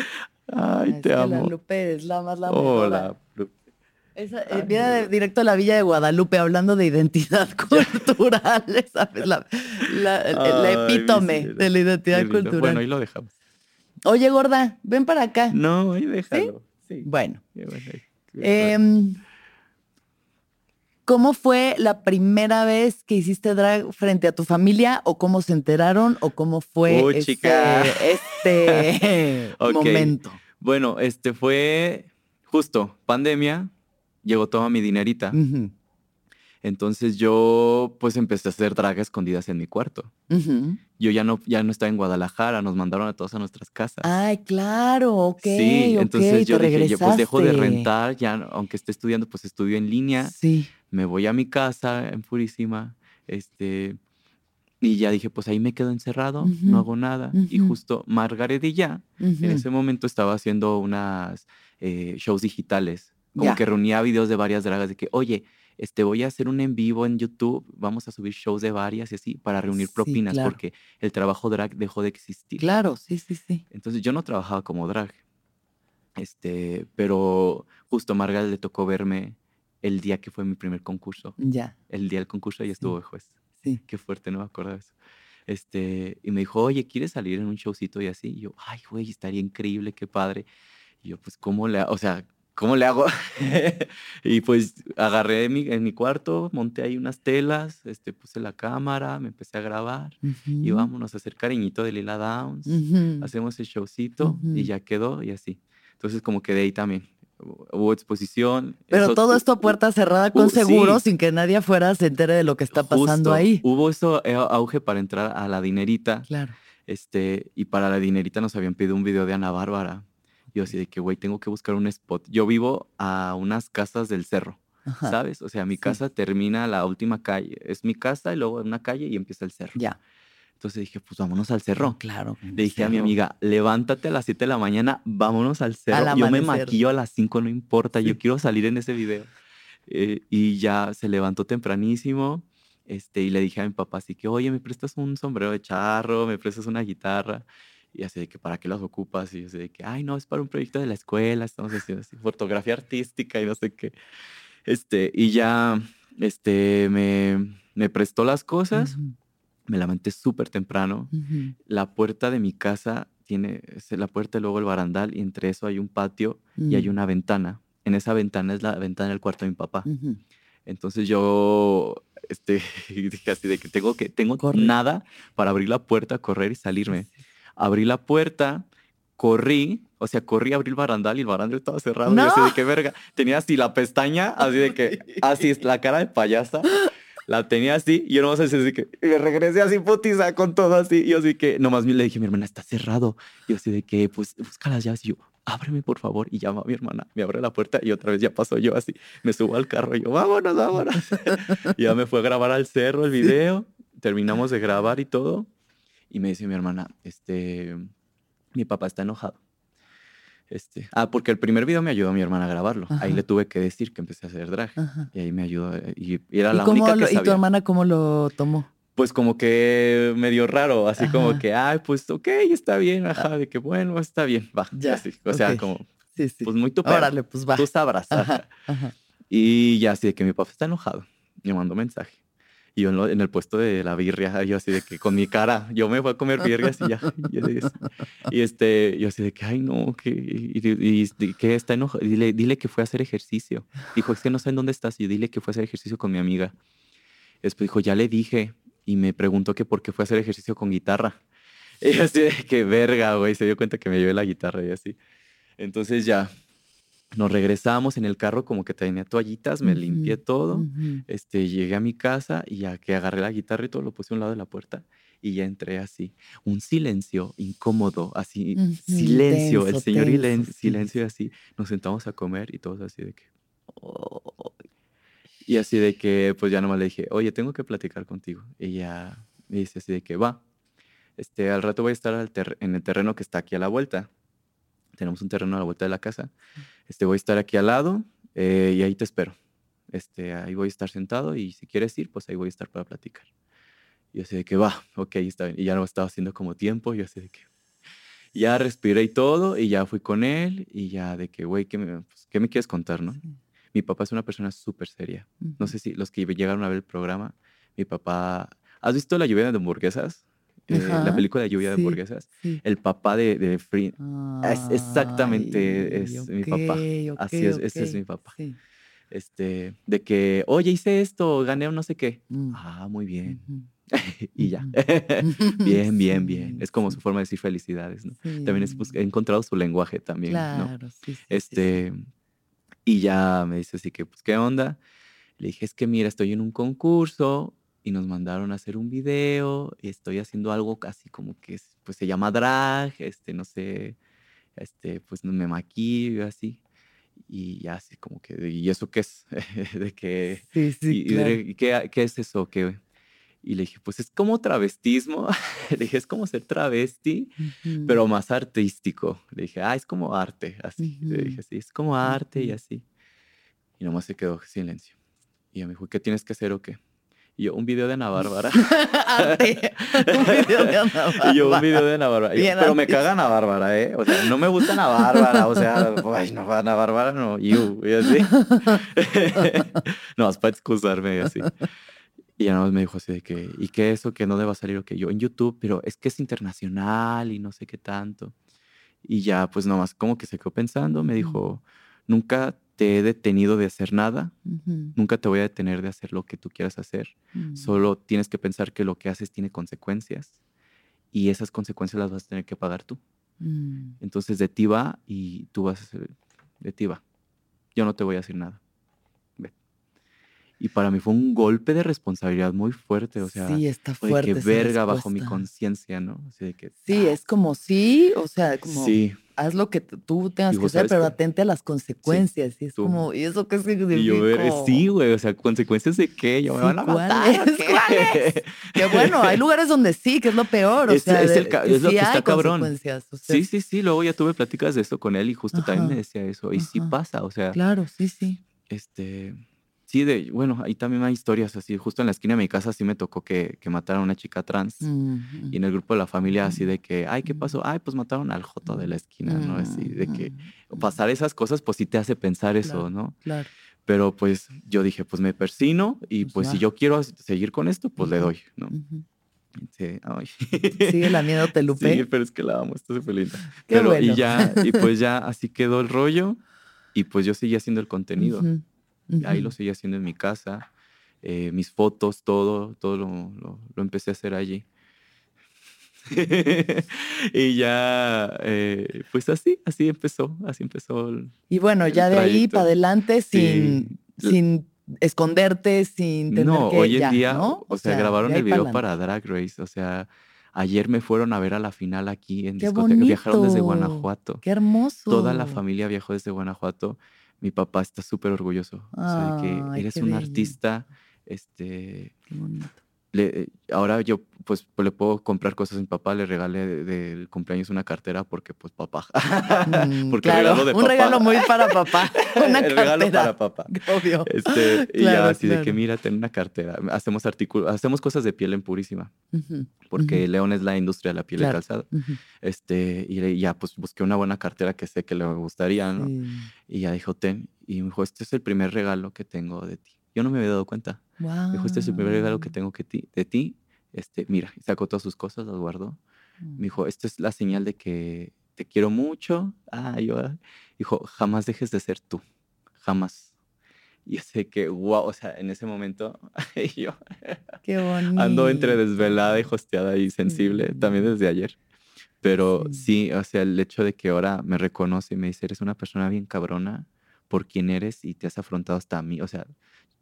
Ay, Es te amo. Lupe es la más la. Hola. Lu- Esa, eh, viene de- directo a la Villa de Guadalupe hablando de identidad [laughs] cultural, [laughs] ¿sabes? La, la- el- el epítome de la identidad Qué lindo. cultural. Bueno, ahí lo dejamos. Oye, gorda, ven para acá. No, ahí déjalo. Sí. Bueno, Qué bueno, em, ¿cómo fue la primera vez que hiciste drag frente a tu familia? ¿O cómo se enteraron? ¿O cómo fue este [laughs] momento? Bueno, este fue justo pandemia, llegó toda mi dinerita. Entonces yo pues empecé a hacer drag escondidas en mi cuarto. Yo ya no, ya no estaba en Guadalajara, nos mandaron a todos a nuestras casas. Ay, claro, ok. sí, entonces yo dije, yo pues dejo de rentar, ya aunque esté estudiando, pues estudio en línea, Sí. Me voy a mi casa en Purísima, este, y ya dije, pues ahí me quedo encerrado, no hago nada. Y ujú. justo Margaret y ya, en ese momento estaba haciendo unas eh, shows digitales, como que reunía videos de varias dragas de que, oye, este, voy a hacer un en vivo en YouTube, vamos a subir shows de varias y así, para reunir Sí, propinas, claro. porque el trabajo drag dejó de existir. Claro, sí, sí, sí. Entonces yo no trabajaba como drag. Este, pero justo a Margaret le tocó verme el día que fue mi primer concurso. Ya, El día del concurso ella estuvo de juez. sí. Qué fuerte, no me acuerdo de eso. Este, y me dijo, oye, ¿quieres salir en un showcito y así? Y yo, ay, güey, estaría increíble, qué padre. Y yo, pues, ¿cómo le? O sea, ¿cómo le hago? [laughs] y pues agarré mi, en mi cuarto, monté ahí unas telas, este, puse la cámara, me empecé a grabar y Ujú, vámonos a hacer cariñito de Lila Downs ujú. hacemos el showcito y Ujú. ya quedó y así. Entonces como que de ahí también hubo exposición. Pero eso todo esto a puerta cerrada con uh, seguro, sí. sin que nadie afuera se entere de lo que está pasando justo, ahí. Hubo eso eh, auge para entrar a la dinerita, Claro. este, y para la dinerita nos habían pedido un video de Ana Bárbara. Yo así de que, güey, tengo que buscar un spot. Yo vivo a unas casas del cerro. Ajá. ¿sabes? O sea, mi Sí. casa termina la última calle. Es mi casa y luego una calle y empieza el cerro. Ya. Entonces dije, pues vámonos al cerro. Claro. Le dije a mi amiga, levántate a las 7 de la mañana, vámonos al cerro. Al Yo me maquillo a las 5, no importa, Sí. yo quiero salir en ese video. Eh, y ya se levantó tempranísimo. Este, y le dije a mi papá así que, oye, ¿me prestas un sombrero de charro? ¿Me prestas una guitarra? Y así de que, ¿para qué las ocupas? Y yo así de que, ay, no, es para un proyecto de la escuela, estamos haciendo así, fotografía artística y no sé qué. Este, y ya, este, me, me prestó las cosas, Ujú, me levanté súper temprano. ujú. La puerta de mi casa tiene es la puerta y luego el barandal, y entre eso hay un patio y hay Mm, una ventana. En esa ventana es la ventana del cuarto de mi papá. ujú. Entonces yo este, [laughs] dije así de que tengo que tengo nada para abrir la puerta, correr y salirme. Abrí la puerta, corrí, o sea, corrí, abrí el barandal y el barandal estaba cerrado. Y yo así ¡No! de que verga. Tenía así la pestaña, así de que, [laughs] así es la cara de payasa. [laughs] La tenía así y yo nomás así, así que y me regresé así putiza con todo así. Y yo así que nomás le dije mi hermana, está cerrado. Y yo así de que, pues busca las llaves. Y yo, ábreme por favor. Y llama a mi hermana, me abre la puerta y otra vez ya pasó yo así. Me subo al carro y yo, vámonos, vámonos. [laughs] y ya me fue a grabar al cerro el video. Terminamos de grabar y todo. Y me dice mi hermana, este, mi papá está enojado. Este, ah, porque el primer video me ayudó mi hermana a grabarlo. Ahí Ajá. le tuve que decir que empecé a hacer drag. Ajá. Y ahí me ayudó. eh, Y, y era ¿Y, la cómo única que lo- ¿Y tu hermana cómo lo tomó? Pues como que medio raro, así como que, ay, pues ok, está bien, ajá, de que bueno, está bien, va. Ya, así, o sea, ok. como, Sí, sí. pues muy tu Órale, pues va. Tú sabrás. Y ya así de que mi papá está enojado. Me mandó mensaje. Y yo en, lo- en el puesto de la birria, yo así de que con mi cara, yo me voy a comer birrias y ya. Y, este, yo así de que, ay, no, que, y, y- que está enojado. Dile, dile que fue a hacer ejercicio. Dijo, es que no sé en dónde estás. Y yo dile que fue a hacer ejercicio con mi amiga. Después dijo, ya le dije. Y me preguntó que por qué fue a hacer ejercicio con guitarra. [laughs] Y así de que verga, güey. Se dio cuenta que me llevé la guitarra y así. Entonces ya nos regresamos en el carro como que tenía toallitas, me limpié todo. Este, llegué a mi casa y ya que agarré la guitarra y todo, lo puse a un lado de la puerta y ya entré así. Un silencio incómodo, así, silencio, el señor tenso, silencio y así. Nos sentamos a comer y todos así de que... Oh, Y así de que, pues ya nomás le dije, oye, tengo que platicar contigo. Y ya me dice así de que va. Este, al rato voy a estar al en el terreno que está aquí a la vuelta. Tenemos un terreno a la vuelta de la casa. Este, voy a estar aquí al lado eh, y ahí te espero. Este, ahí voy a estar sentado y si quieres ir, pues ahí voy a estar para platicar. Y yo así de que va, ok, está bien. Y ya no estaba haciendo como tiempo. Yo así de que ya respiré y todo. Y ya fui con él. Y ya de que, güey, ¿qué me, pues, ¿qué me quieres contar, no? sí. Mi papá es una persona súper seria. No Ujú. sé si los que llegaron a ver el programa, mi papá. ¿Has visto la lluvia de hamburguesas? Eh, la película de lluvia de sí, hamburguesas. sí. El papá de, de Free. Es exactamente, Ay, es mi papá. ok, Así es, ok, ese es mi papá. sí. Este, de que, oye, hice esto, gané un no sé qué. Mm, Ah, muy bien. ujú. [laughs] y ya. [laughs] Bien, bien, bien. Es como su forma de decir felicidades, ¿no? sí. También es, pues, he encontrado su lenguaje también, ¿no? Claro, sí, sí, sí. Este, y ya me dice así que, pues, ¿qué onda? Le dije, es que mira, estoy en un concurso y nos mandaron a hacer un video y estoy haciendo algo casi como que, es- pues, se llama drag, este, no sé, este, pues, me maquillo y así. Y ya así como que, ¿y eso qué es? [laughs] de que, Sí, sí, y, y claro. ¿y qué, qué es eso? ¿Qué? Y le dije, pues es como travestismo. [laughs] le dije, es como ser travesti, Ujú. pero más artístico. Le dije, ah, es como arte, así. Le Ujú. dije, sí, es como arte y Ujú. así. Y nomás se quedó silencio. Y me dijo, ¿qué tienes que hacer o qué? Y yo, un video de Ana Bárbara. [laughs] Arte. Un video de Ana [laughs] y yo, un Bárbara. video de Ana Bárbara. Yo, pero me caga Ana Bárbara, ¿eh? O sea, no me gusta Ana Bárbara. O sea, [laughs] ay, no, Ana Bárbara no. You, y así. no, es para excusarme y así. Y ya nada más me dijo así de que, ¿y qué es eso que no deba salir o que yo en YouTube? Pero es que es internacional y no sé qué tanto. Y ya, pues nomás como que se quedó pensando, me dijo, nunca te he detenido de hacer nada, Ujú, nunca te voy a detener de hacer lo que tú quieras hacer. ujú. Solo tienes que pensar que lo que haces tiene consecuencias y esas consecuencias las vas a tener que pagar tú. Mm, Entonces de ti va y tú vas a ser, de ti va. Yo no te voy a decir nada. Ve. Y para mí fue un golpe de responsabilidad muy fuerte, o sea, sí, está fue de fuerte. que verga bajo mi respuesta. conciencia, ¿no? Así de que, Sí, ah, es como sí, o sea, como Sí, haz lo que tú tengas que hacer, pero atente a las consecuencias. y es tú- como, ¿y eso qué significa? Y yo, ver, sí, güey, o sea, ¿consecuencias de qué? ¿Yo me Sí, van a matar? [laughs] ¿cuáles? Que bueno, hay lugares donde sí, que es lo peor. O Es- sea, es el lo sí que está cabrón. consecuencias, o sea, Sí, sí, sí, luego ya tuve pláticas de eso con él y justo también me decía eso. Y sí pasa, o sea, Claro, sí, sí. este, sí, de, bueno, ahí también hay historias así. Justo en la esquina de mi casa sí me tocó que, que mataron a una chica trans. Mm, Y en el grupo de la familia así de que, ay, ¿qué pasó? Ay, pues mataron al joto de la esquina, ¿no? Así de que mm, pasar esas cosas pues sí te hace pensar eso, Claro. ¿no? Claro. Pero pues yo dije, pues me persino y Pues pues si yo quiero seguir con esto, pues le doy, ¿no? Ujú. Sí, ay. Sigue lamiéndote, Lupe. Sí, pero es que la amo, está súper linda. [laughs] Qué pero bueno. y ya, y pues [laughs] ya así quedó el rollo y pues yo seguí haciendo el contenido. Ujú, Ahí ujú. lo seguí haciendo en mi casa, eh, mis fotos, todo, todo lo, lo- lo empecé a hacer allí. [laughs] y ya, eh, pues así, así empezó, así empezó. el- Y bueno, ya de ahí trayecto. para adelante sin, Sí. sin esconderte, sin tener No, que hoy en ya, día, ¿no? o sea, grabaron de ahí el video pa'lante. para Drag Race, o sea, ayer me fueron a ver a la final aquí en ¡Qué discoteca, viajaron desde bonito! Guanajuato. Qué hermoso. Toda la familia viajó desde Guanajuato. Mi papá está súper orgulloso. O sea, de que eres un artista. Este, Qué bonito. Le- eh, ahora yo pues pues, le puedo comprar cosas a mi papá, le regalé de- del cumpleaños una cartera porque pues papá. [laughs] Mm, porque claro, regalo de un papá. regalo muy para papá. [laughs] Una El regalo cartera. para papá. [laughs] Obvio. Este, y ya así de que mira, ten una cartera. Hacemos artículos, hacemos cosas de piel en purísima, porque León es la industria de la piel de calzado. Este, y ya pues busqué una buena cartera que sé que le gustaría, ¿no? Sí. Y ya dijo, ten. Y me dijo, este es el primer regalo que tengo de ti. Yo no me había dado cuenta. Me dijo, este es el primer regalo que tengo que ti, de ti. Este, mira, y sacó todas sus cosas, las guardó. Me dijo, esta es la señal de que te quiero mucho. Ah, yo, ah". dijo, jamás dejes de ser tú. Jamás. Y sé que, wow, o sea, en ese momento, [laughs] y yo Qué bonito. ando entre desvelada y hosteada y sensible, también desde ayer. Pero Sí. sí, o sea, el hecho de que ahora me reconoce y me dice, eres una persona bien cabrona por quien eres y te has afrontado hasta a mí. O sea,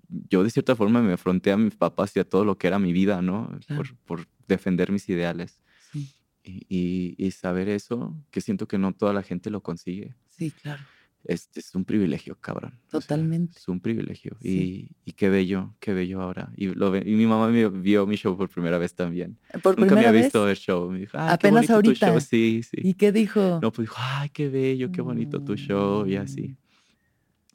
yo de cierta forma me afronté a mis papás y a todo lo que era mi vida, ¿no? Claro. Por, por defender mis ideales. Sí, Y, y- y saber eso, que siento que no toda la gente lo consigue, sí, claro. es, es un privilegio, cabrón. O sea, Totalmente. es un privilegio. Sí. Y, y qué bello, qué bello ahora. Y, lo y mi mamá me vio mi show por primera vez también. Por Nunca me primera había vez. visto el show. Me dijo, "Ay, qué Apenas bonito tu show". ahorita. Sí, sí. ¿Y qué dijo? No, pues dijo, ay, qué bello, qué bonito tu show y así.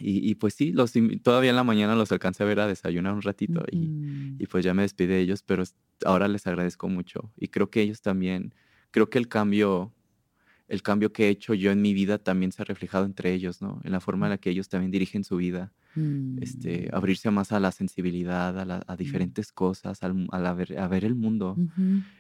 Y, y pues sí, los, todavía en la mañana los alcancé a ver a desayunar un ratito y, pues ya me despedí de ellos, pero ahora les agradezco mucho. Y creo que ellos también, creo que el cambio, el cambio que he hecho yo en mi vida también se ha reflejado entre ellos, ¿no? En la forma en la que ellos también dirigen su vida, este, Mm. abrirse más a la sensibilidad, a, la- a diferentes cosas, al a, la ver, a ver el mundo.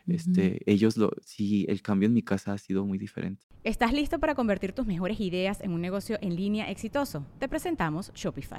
Este, ellos lo, sí, el cambio en mi casa ha sido muy diferente. ¿Estás listo para convertir tus mejores ideas en un negocio en línea exitoso? Te presentamos Shopify.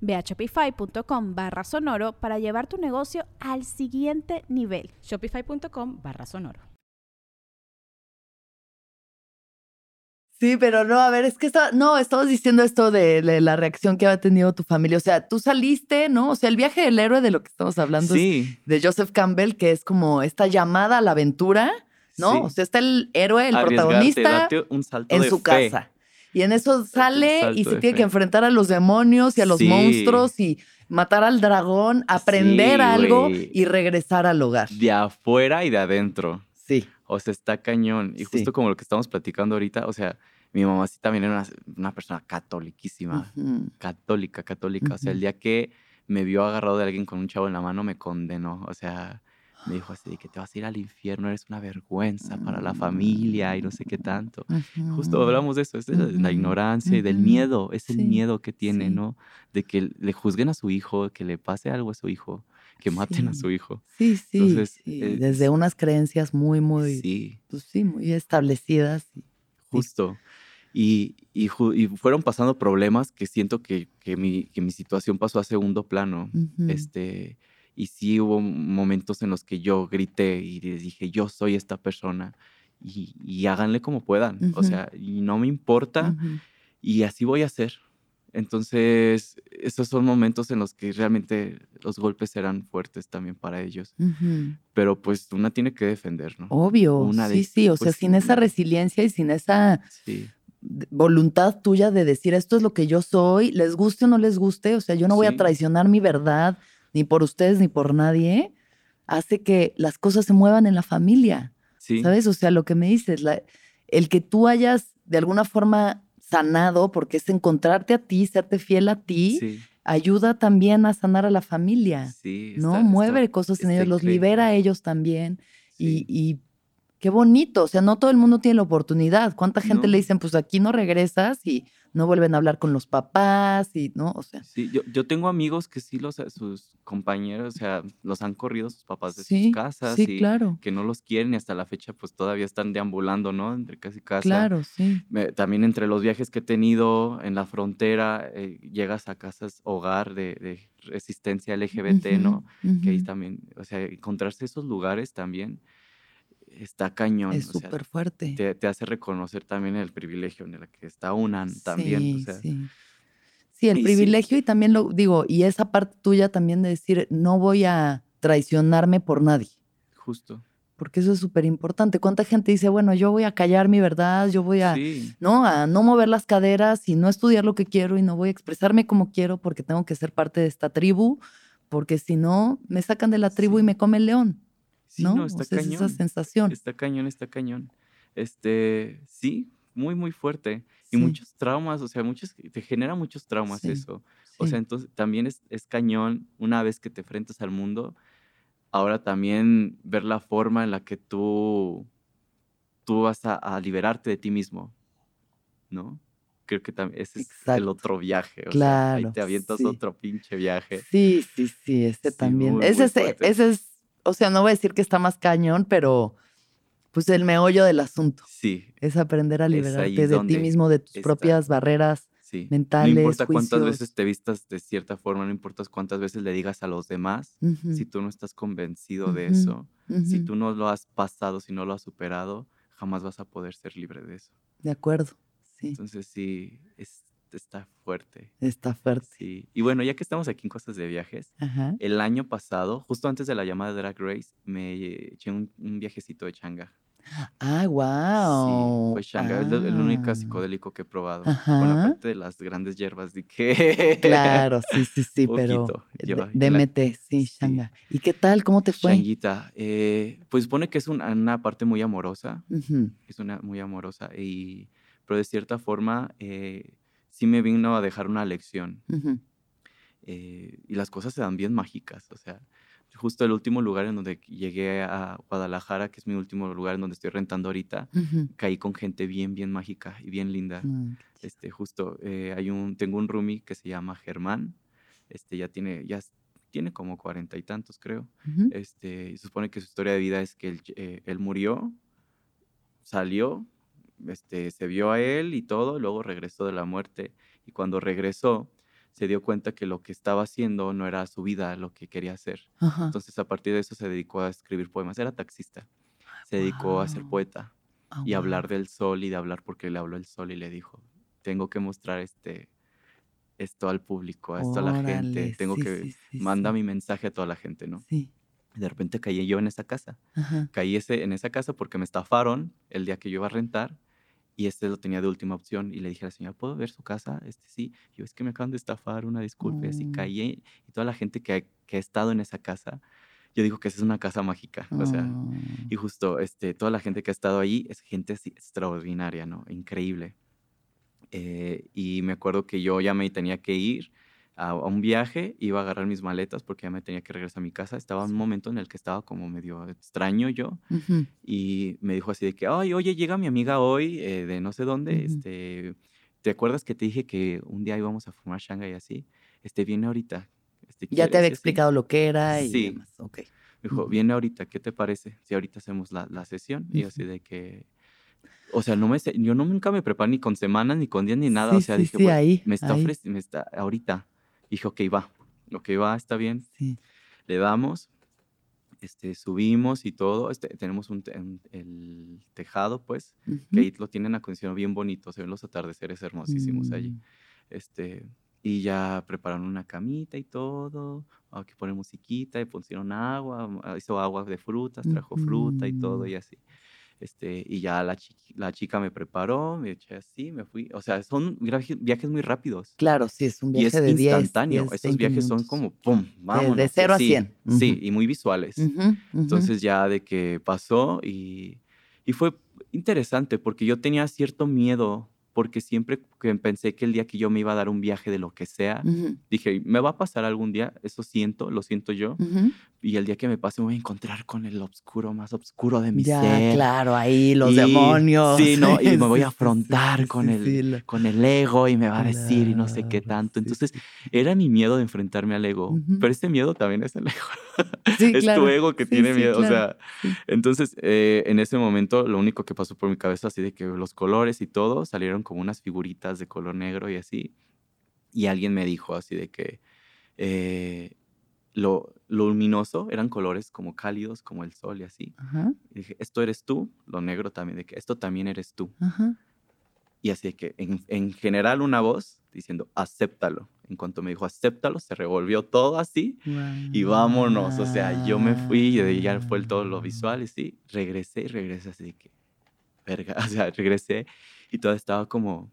Ve a shopify.com barra sonoro para llevar tu negocio al siguiente nivel. Shopify.com barra sonoro. Sí, pero no, a ver, es que está, no, estabas diciendo esto de, de la reacción que había tenido tu familia. O sea, tú saliste, ¿no? O sea, el viaje del héroe de lo que estamos hablando es de Joseph Campbell, que es como esta llamada a la aventura, ¿no? Sí. O sea, está el héroe, el Arriesgarte, protagonista date un salto en de su fe. casa. Y en eso sale y se tiene que enfrentar a los demonios y a los Sí. monstruos y matar al dragón, aprender Sí, algo y regresar al hogar. De afuera y de adentro. Sí. O sea, está cañón. Y Sí. justo como lo que estamos platicando ahorita, o sea, mi mamá sí también era una, una persona catoliquísima. Católica, católica. O sea, el día que me vio agarrado de alguien con un chavo en la mano, me condenó. O sea, me dijo así, que te vas a ir al infierno, eres una vergüenza para la familia y no sé qué tanto. Justo hablamos de eso, es de la ignorancia y del miedo, es el miedo que tiene, ¿no? De que le juzguen a su hijo, que le pase algo a su hijo, que maten a su hijo. Sí, sí, eh, desde unas creencias muy, muy, sí. Pues sí, muy establecidas. Justo. Y, y, fueron pasando problemas que siento que, que, mi, que, mi, situación pasó a segundo plano. este, y sí hubo momentos en los que yo grité y les dije, yo soy esta persona y, y háganle como puedan. O sea, y no me importa y así voy a ser. Entonces, esos son momentos en los que realmente los golpes eran fuertes también para ellos. Pero pues una tiene que defender, ¿no? Obvio. sí, sí. O sea, pues sin esa resiliencia y sin esa voluntad tuya de decir esto es lo que yo soy, les guste o no les guste, o sea, yo no voy a traicionar mi verdad ni por ustedes ni por nadie, hace que las cosas se muevan en la familia. ¿Sabes? O sea, lo que me dices, el que tú hayas de alguna forma sanado, porque es encontrarte a ti, serte fiel a ti, ayuda también a sanar a la familia. ¿No? Mueve cosas en ellos, los libera a ellos también. Y, qué bonito. O sea, no todo el mundo tiene la oportunidad. ¿Cuánta gente le dicen, pues aquí no regresas y no vuelven a hablar con los papás y, ¿no? O sea. Sí, yo, yo tengo amigos que sí, los, sus compañeros, o sea, los han corrido sus papás de sus casas. Sí, y claro. Que no los quieren y hasta la fecha pues todavía están deambulando, ¿no? Entre casa y casa. Claro, sí. también entre los viajes que he tenido en la frontera, eh, llegas a casas hogar de, resistencia LGBT, ¿no? Que ahí también, o sea, encontrarse esos lugares también está cañón. Es súper fuerte. Te, hace reconocer también el privilegio en el que está UNAN también. Sí, sí. el privilegio y también lo digo, y esa parte tuya también de decir, no voy a traicionarme por nadie. Justo. Porque eso es súper importante. ¿Cuánta gente dice, bueno, yo voy a callar mi verdad, yo voy a, ¿no? a no mover las caderas y no estudiar lo que quiero y no voy a expresarme como quiero porque tengo que ser parte de esta tribu, porque si no, me sacan de la tribu y me come el león. Sí, ¿no? está cañón. esa sensación. Está cañón, está cañón. Este, sí, muy, muy fuerte. Y muchos traumas, o sea, muchos, te genera muchos traumas eso. O sea, entonces también es, es, cañón una vez que te enfrentas al mundo, ahora también ver la forma en la que tú, tú vas a, liberarte de ti mismo, ¿no? Creo que también ese es el otro viaje. O claro. Sea, ahí te avientas otro pinche viaje. Sí, sí, sí, este también. ese, ese es o sea, no voy a decir que está más cañón, pero pues el meollo del asunto. Sí. Es aprender a liberarte de ti mismo, de tus propias barreras mentales. No importa cuántas veces te vistas de cierta forma, no importa cuántas veces le digas a los demás, si tú no estás convencido de eso, si tú no lo has pasado, si no lo has superado, jamás vas a poder ser libre de eso. De acuerdo. Sí. Entonces sí, es está fuerte. Está fuerte. Sí. Y bueno, ya que estamos aquí en cosas de viajes, el año pasado, justo antes de la llamada de Drag Race, me eché un, viajecito de changa. Ah, wow. Sí, fue changa, es el, único ah. psicodélico que he probado. Bueno, aparte de las grandes hierbas de que... Claro, [laughs] sí, sí, sí, pero DMT, sí, changa. ¿Y qué tal? ¿Cómo te fue? Changuita. Eh, pues supone que es una, parte muy amorosa, es una muy amorosa, y, pero de cierta forma... Eh, sí me vino a dejar una lección. Eh, y las cosas se dan bien mágicas. O sea, justo el último lugar en donde llegué a Guadalajara, que es mi último lugar en donde estoy rentando ahorita, caí con gente bien, bien mágica y bien linda. Mm, este, justo, eh, hay un, tengo un roomie que se llama Germán. Este, ya tiene, ya tiene como cuarenta y tantos, creo. Este, se supone que su historia de vida es que él, eh, él murió, salió, este, se vio a él y todo, luego regresó de la muerte y cuando regresó se dio cuenta que lo que estaba haciendo no era su vida, lo que quería hacer. Entonces a partir de eso se dedicó a escribir poemas, era taxista, se dedicó a ser poeta ah, y hablar del sol y de hablar porque le habló el sol y le dijo, tengo que mostrar este, esto al público, a esto a la gente, tengo que, manda mi mensaje a toda la gente, ¿no? Sí. De repente caí yo en esa casa. Caí ese, en esa casa porque me estafaron el día que yo iba a rentar y este lo tenía de última opción y le dije a la señora, ¿puedo ver su casa? Este sí. Yo, es que me acaban de estafar, una disculpa. Y así mm. caí y toda la gente que ha, que ha estado en esa casa, yo digo que esa es una casa mágica. O sea, y ah. justo este, toda la gente que ha estado allí es gente extraordinaria, ¿no? Increíble. Eh, y me acuerdo que yo ya me tenía que ir a, un viaje, iba a agarrar mis maletas porque ya me tenía que regresar a mi casa. Estaba en un momento en el que estaba como medio extraño yo Ujú. y me dijo así de que, ay, oye, llega mi amiga hoy eh, de no sé dónde, Ujú. este, ¿te acuerdas que te dije que un día íbamos a fumar shanga y así? Este, viene ahorita. Este, Ya te había Y así. explicado lo que era y Sí. demás. Ok. Me dijo, viene ahorita, ¿qué te parece? Si ahorita hacemos la, la sesión. Y así de que, o sea, no me yo no, nunca me preparo ni con semanas, ni con días, ni nada. o Sí, sea, sí, dije, "Güey, ahí, me está ahí. me está, ahorita. Dije, ok, va, ok, va, está bien. Sí. Le damos, este, subimos y todo. Este, tenemos un, el tejado, pues, que ahí lo tienen acondicionado bien bonito. Se ven los atardeceres hermosísimos allí. Mm. Este, y ya prepararon una camita y todo. Aquí ponen musiquita y pusieron agua. Hizo agua de frutas, trajo fruta y todo y así. Este, y ya la, chi- la chica me preparó, me eché así, me fui. O sea, son viaje- viajes muy rápidos. Claro, sí, es un Y es viaje de 10, instantáneo. 10, Esos 20 viajes son minutos. como, ¡pum! Vámonos. de cero a sí, cien. Sí, Ujú. y muy visuales. Ujú, ujú. Entonces ya de que pasó y, y fue interesante porque yo tenía cierto miedo porque siempre que pensé que el día que yo me iba a dar un viaje de lo que sea, Ujú, dije, me va a pasar algún día, eso siento, lo siento yo, ujú. y el día que me pase me voy a encontrar con el oscuro más oscuro de mi Ya, ser. claro, ahí los Y- demonios. Sí, ¿no? [laughs] Y me voy a afrontar sí, con, sí, el, sí, la- con el ego y me va a decir y no sé qué Claro, tanto. Entonces, era mi miedo de enfrentarme al ego, Ujú. pero este miedo también es el ego. Sí, [laughs] es claro. tu ego que tiene miedo. claro. O sea, entonces eh, en ese momento lo único que pasó por mi cabeza así de que los colores y todo salieron como unas figuritas de color negro y así. Y alguien me dijo así de que eh, lo, lo luminoso eran colores como cálidos, como el sol y así. Ajá, Y dije, esto eres tú, lo negro también, de que esto también eres tú. ajá. Y así de que en, en general una voz diciendo, acéptalo. En cuanto me dijo, acéptalo, se revolvió todo así y vámonos. O sea, yo me fui y ya fue el todo lo visual y sí, regresé y regresé así de que, verga, [laughs] o sea, regresé y todo estaba como,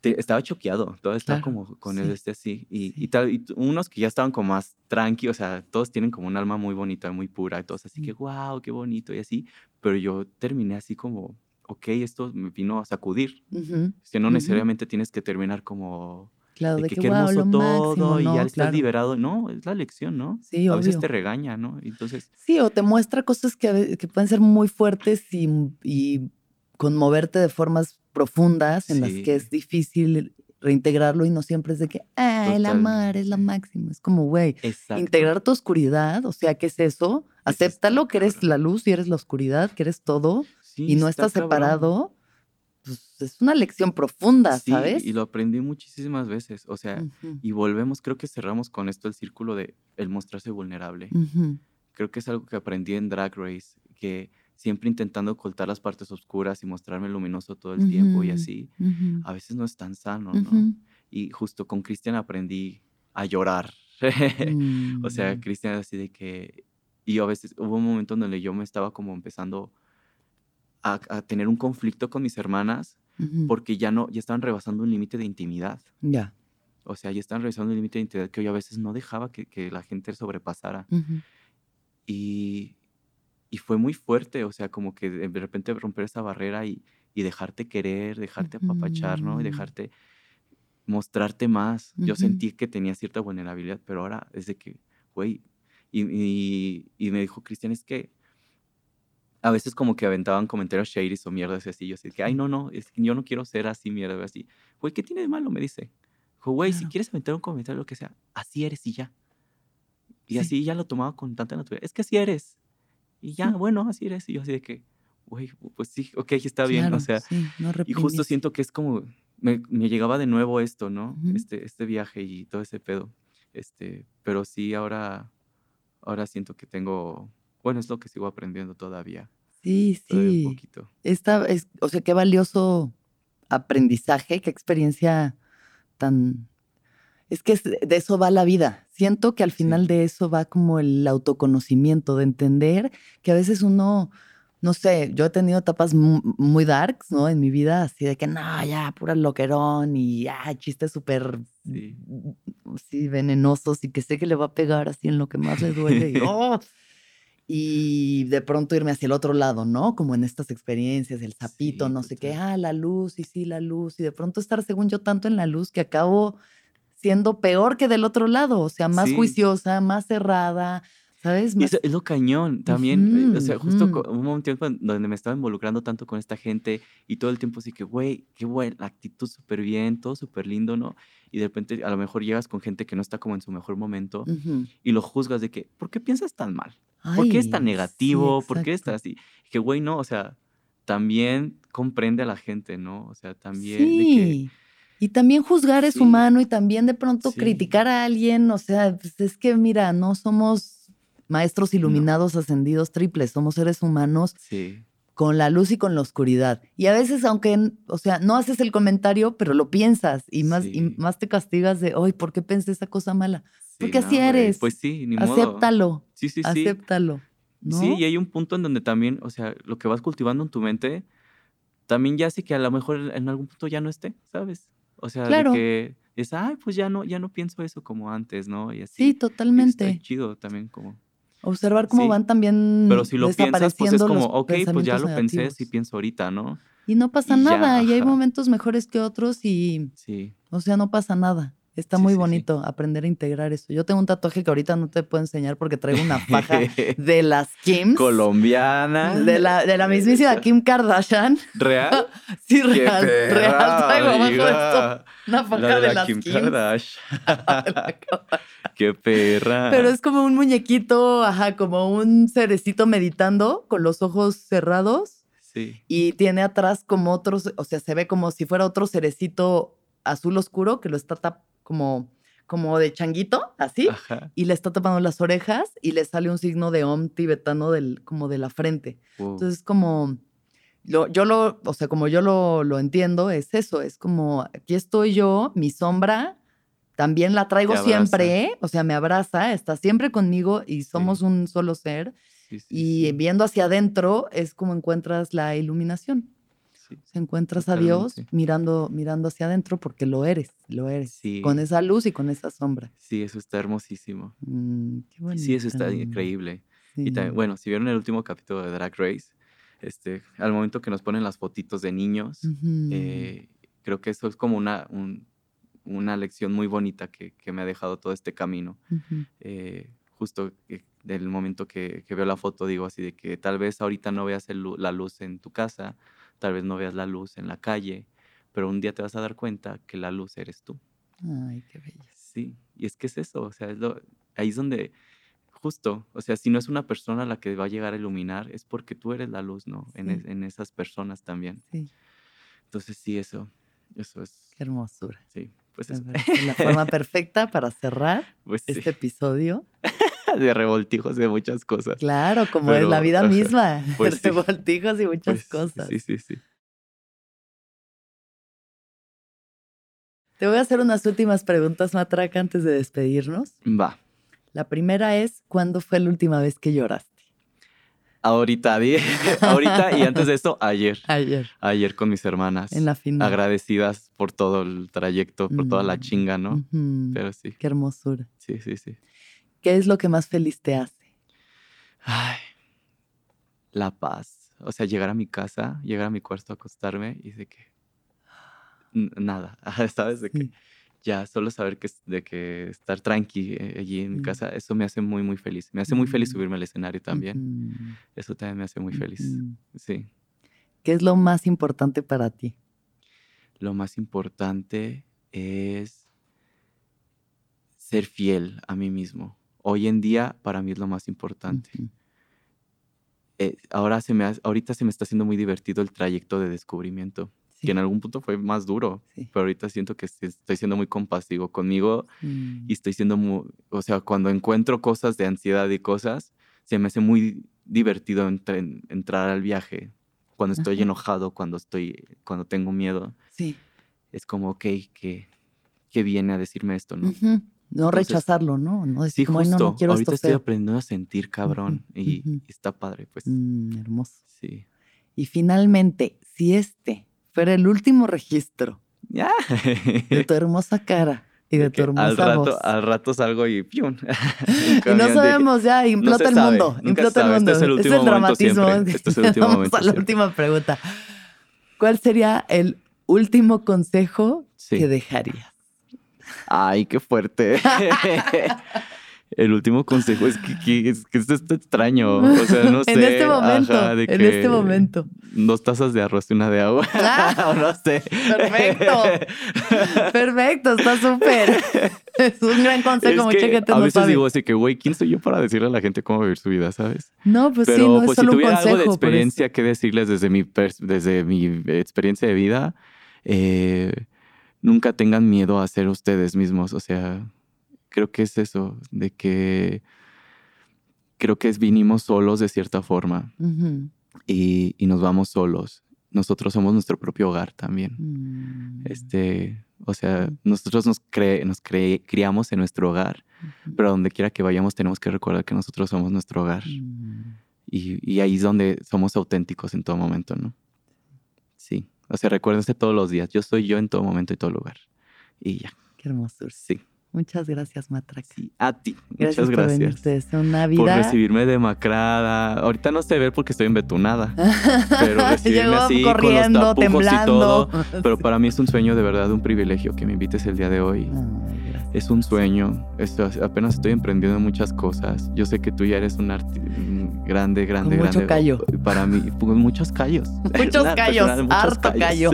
te- estaba choqueado, todo estaba Claro, como con sí, el este así. Y, y sí. tal, y unos que ya estaban como más tranqui, o sea, todos tienen como un alma muy bonita, muy pura y todos así que, Mm. wow, qué bonito y así. Pero yo terminé así como, ok, esto me vino a sacudir. Ujú, Es que no ujú. necesariamente tienes que terminar como Claro, de de que que, qué wow, hermoso todo máximo, y no, ya estás claro. liberado. No, es la lección, ¿no? Sí, a veces obvio. te regaña, ¿no? Y Entonces, Sí, o te muestra cosas que, que pueden ser muy fuertes y, y conmoverte de formas profundas en las que es difícil reintegrarlo y no siempre es de que, ah, el amar es la Totalmente. máxima. Es como, güey, integrar tu oscuridad, o sea, ¿qué es eso? Acéptalo que eres la luz y eres la oscuridad, que eres todo Sí, y no está estás separado. Pues es una lección profunda, Sí, ¿sabes? y lo aprendí muchísimas veces. O sea, y volvemos, creo que cerramos con esto el círculo de el mostrarse vulnerable. Creo que es algo que aprendí en Drag Race, que siempre intentando ocultar las partes oscuras y mostrarme luminoso todo el tiempo y así, ujú, a veces no es tan sano, ¿no? ujú. Y justo con Cristian aprendí a llorar. [laughs] O sea, Mm. Cristian así de que... Y a veces hubo un momento en donde yo me estaba como empezando a, a tener un conflicto con mis hermanas porque ya no, ya estaban rebasando un límite de intimidad. Ya. O sea, ya estaban rebasando un límite de intimidad que yo a veces no dejaba que, que la gente sobrepasara. Y, y fue muy fuerte, o sea, como que de repente romper esa barrera y, y dejarte querer, dejarte apapachar, ¿no? Y dejarte mostrarte más. Yo sentí que tenía cierta vulnerabilidad, pero ahora es de que, güey, y, y, y me dijo Cristian, es que a veces como que aventaban comentarios shady o mierdas así, yo así, que, ay, no, no, es que yo no quiero ser así, mierda, así. Güey, ¿qué tiene de malo? Me dice. Güey, si Claro. quieres aventar un comentario, lo que sea, así eres y ya. Y Sí. así ya lo tomaba con tanta naturaleza. Es que así eres. Y ya, bueno, así eres. Y yo así de que, güey, pues sí, ok, está bien. Claro, O sea, sí, no y justo siento que es como, me, me llegaba de nuevo esto, ¿no? Este, este viaje y todo ese pedo. Este, pero sí, ahora, ahora siento que tengo, bueno, es lo que sigo aprendiendo todavía. Sí, todavía sí. un poquito. Esta es, o sea, qué valioso aprendizaje, qué experiencia tan... Es que de eso va la vida. Siento que al final Sí. de eso va como el autoconocimiento, de entender que a veces uno, no sé, yo he tenido etapas mu- muy darks, ¿no? En mi vida, así de que no, ya, pura loquerón y ah, chistes súper, Sí. sí, venenosos y que sé que le va a pegar así en lo que más le duele. y, [laughs] ¡oh! y de pronto irme hacia el otro lado, ¿no? Como en estas experiencias, el sapito, Sí, no sé qué, ah, la luz, y sí, la luz, y de pronto estar, según yo, tanto en la luz que acabo siendo peor que del otro lado, o sea, más Sí. juiciosa, más cerrada, ¿sabes? Y Más- eso es lo cañón también. eh, o sea, justo co- hubo un tiempo donde me estaba involucrando tanto con esta gente y todo el tiempo así que, güey, qué buena actitud súper bien, todo súper lindo, ¿no? Y de repente a lo mejor llegas con gente que no está como en su mejor momento Ujú. y lo juzgas de que, ¿por qué piensas tan mal? ¿Por qué es tan Ay, negativo? sí, ¿Por qué estás así? Que, güey, no, o sea, también comprende a la gente, ¿no? O sea, también de que... Y también juzgar es Sí. humano y también de pronto Sí. criticar a alguien, o sea, pues es que mira, no somos maestros iluminados ascendidos triples, somos seres humanos Sí, con la luz y con la oscuridad. Y a veces, aunque, o sea, no haces el comentario, pero lo piensas y más, y más te castigas de, ay, ¿por qué pensé esa cosa mala? sí, Porque así no, eres. Pues sí, ni modo. Acéptalo, Sí, sí, sí. acéptalo. ¿no? Sí, y hay un punto en donde también, o sea, lo que vas cultivando en tu mente, también ya hace que a lo mejor en algún punto ya no esté, ¿sabes? O sea, Claro. de que es, ay, pues ya no, ya no pienso eso como antes, ¿no? Y así. Sí, Y está totalmente. chido también como. Observar cómo Sí. van también Pero si lo piensas, pues es como, ok, pues ya lo pensé, sí pienso ahorita, ¿no? Y no pasa Y ya, nada, y hay momentos mejores que otros y, Sí. o sea, no pasa nada. Está Sí, muy sí, sí. bonito aprender a integrar eso. Yo tengo un tatuaje que ahorita no te puedo enseñar porque traigo una faja [laughs] de las Kims. Colombiana. De la, de la mismísima Kim Kardashian. ¿Real? [laughs] Sí, ¡Qué real, real. Traigo esto una faja La de, de, la las Kim Kims. [laughs] Kardashian. ¡Qué perra! Pero es como un muñequito, ajá, como un cerecito meditando con los ojos cerrados Sí. y tiene atrás como otros, o sea, se ve como si fuera otro cerecito azul oscuro que lo está tap como, como de changuito, así, Ajá. y le está tapando las orejas y le sale un signo de Om tibetano del, como de la frente. Wow. Entonces, como, lo, yo lo, o sea, como yo lo, lo entiendo, es eso, es como, aquí estoy yo, mi sombra, también la traigo siempre, o sea, me abraza, está siempre conmigo y somos un solo ser. Sí, sí, Y viendo hacia adentro es como encuentras la iluminación. Sí. Se encuentras a Dios mirando, mirando hacia adentro porque lo eres, lo eres. Sí. Con esa luz y con esa sombra. Sí, eso está hermosísimo. Mm, qué Sí, eso está increíble. Y Sí. también, bueno, si vieron el último capítulo de Drag Race, este, al momento que nos ponen las fotitos de niños, Ujú. eh, creo que eso es como una, un- una lección muy bonita que, que me ha dejado todo este camino. Ujú. Eh, justo que- del momento que, que veo la foto, digo así de que tal vez ahorita no veas el la luz en tu casa, tal vez no veas la luz en la calle, pero un día te vas a dar cuenta que la luz eres tú. Ay, qué bella. Sí, y es que es eso, o sea, es lo- ahí es donde, justo, o sea, si no es una persona la que va a llegar a iluminar, es porque tú eres la luz, ¿no? En, Sí. es- en esas personas también. Sí, Entonces, sí, eso, eso es, qué hermosura. sí, pues eso, parece la forma [laughs] perfecta para cerrar pues sí, este episodio. [laughs] [laughs] de revoltijos de muchas cosas. Claro, como es la Pero, vida misma. [laughs] pues sí. Revoltijos y muchas Pues, cosas. Sí, sí, sí. Te voy a hacer unas últimas preguntas, Matraca, antes de despedirnos. Va. La primera es, ¿cuándo fue la última vez que lloraste? Ahorita, [laughs] ahorita y antes de esto, ayer. Ayer, Ayer con mis hermanas. en la final. Agradecidas por todo el trayecto, por toda la Mm, chinga, ¿no? Pero sí, Qué hermosura. sí, sí, sí. ¿Qué es lo que más feliz te hace? Ay, la paz. O sea, llegar a mi casa, llegar a mi cuarto, acostarme y de que nada, [laughs] ¿sabes? De que Sí. ya solo saber que de que estar tranqui eh, allí en mi casa, eso me hace muy, muy feliz. Me hace muy feliz Mm. subirme al escenario también. Ujú, Eso también me hace muy feliz. ujú. Sí. ¿Qué es lo más importante para ti? Lo más importante es ser fiel a mí mismo. Hoy en día, para mí es lo más importante. Eh, ahora se me ha- ahorita se me está haciendo muy divertido el trayecto de descubrimiento, Sí, que en algún punto fue más duro, sí. pero ahorita siento que estoy siendo muy compasivo conmigo Mm, y estoy siendo muy, o sea, cuando encuentro cosas de ansiedad y cosas, se me hace muy divertido entr- en- entrar al viaje. Cuando estoy Ajá. enojado, cuando estoy, cuando tengo miedo, Sí. es como, ok, que, que viene a decirme esto, ¿no? No Entonces, rechazarlo, ¿no? No decir Sí, como, "Ay, justo. no, no quiero ahorita esto estoy feo". aprendiendo a sentir cabrón y, está padre, pues. Mm, hermoso. Sí. Y finalmente, si este fuera el último registro de tu hermosa cara y de tu hermosa al rato, voz. al rato salgo y ¡pium! [laughs] Y no sabemos ya, implota el sabe, mundo, implota el mundo. Este es el último momento dramatismo. este es el último Vamos momento a la siempre. última pregunta. ¿Cuál sería el último consejo Sí. que dejarías? Ay, qué fuerte. [laughs] El último consejo es que, que- es que esto está extraño. O sea, no sé. [laughs] En este momento, ajá, de en que este momento. Dos tazas de arroz y una de agua. [laughs] Ah, o no sé. Perfecto. Perfecto, está súper. Es un gran consejo, Es mucha que gente a no veces sabe. digo así que, güey, ¿quién soy yo para decirle a la gente cómo vivir su vida, sabes? no, pues Pero sí, no pues es si solo un tuviera consejo. algo de experiencia que decirles desde mi, desde mi experiencia de vida, eh, nunca tengan miedo a ser ustedes mismos. O sea, creo que es eso, de que creo que es vinimos solos de cierta forma y, y nos vamos solos. Nosotros somos nuestro propio hogar también. Mm. Este, o sea, nosotros nos, cre- nos cre- criamos en nuestro hogar, pero donde quiera que vayamos tenemos que recordar que nosotros somos nuestro hogar. Mm. Y, y ahí es donde somos auténticos en todo momento, ¿no? Sí. O sea, recuérdense todos los días. Yo soy yo en todo momento y todo lugar. Y ya. Qué hermosura. Sí. Muchas gracias, Matraca. Sí. A ti. Gracias Muchas por gracias. venirte una Por vida. recibirme demacrada. Ahorita no se ve porque estoy embetunada. Pero [laughs] recibirme así, con los corriendo, y temblando. todo. Pero para mí es un sueño de verdad, un privilegio que me invites el día de hoy. Gracias. Es un sueño. Esto- apenas estoy emprendiendo en muchas cosas. Yo sé que tú ya eres un grande, grande, Con mucho grande. callo. Para mí, con muchos callos. [laughs] Muchos callos, muchos harto callo.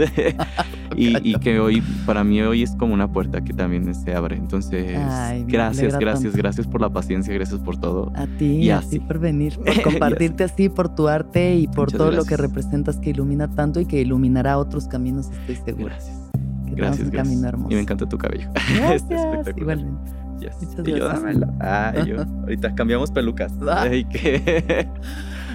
[laughs] y, y que hoy, para mí hoy es como una puerta que también se abre. Entonces, Ay, gracias, gracias, tanto. gracias por la paciencia, gracias por todo. A ti, Y a así. ti por venir, [laughs] por compartirte así, por tu arte y por Muchas todo lo que representas que ilumina tanto y que iluminará otros caminos, estoy segura. Gracias. Que Gracias, un gracias. camino hermoso. Y me encanta tu cabello. [laughs] Gracias, Está espectacular. igualmente. Yes. Muchas Y yo, gracias. dámelo. Ah, yo. [laughs] Ahorita cambiamos pelucas. Ah. Ay, qué.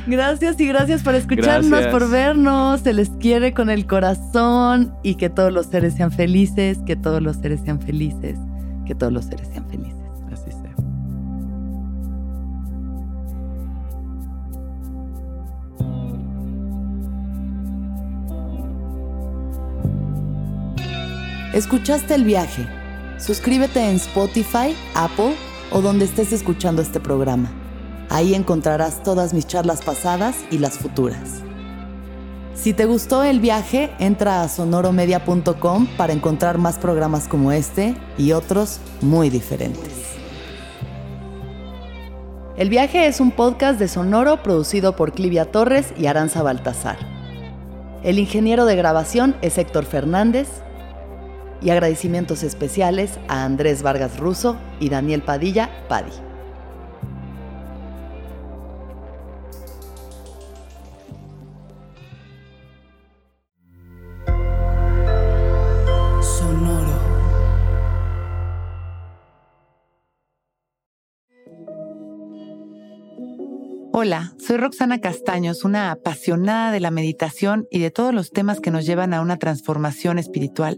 Gracias y gracias por escucharnos, Gracias. por vernos. Se les quiere con el corazón y que todos los seres sean felices, que todos los seres sean felices, que todos los seres sean felices. ¿Escuchaste el viaje? Suscríbete en Spotify, Apple o donde estés escuchando este programa. Ahí encontrarás todas mis charlas pasadas y las futuras. Si te gustó el viaje, entra a sonoromedia.com para encontrar más programas como este y otros muy diferentes. El viaje es un podcast de Sonoro producido por Clivia Torres y Aranza Baltasar. El ingeniero de grabación es Héctor Fernández y agradecimientos especiales a Andrés Vargas Russo y Daniel Padilla Padi. Sonoro. Hola, soy Roxana Castaños, una apasionada de la meditación y de todos los temas que nos llevan a una transformación espiritual,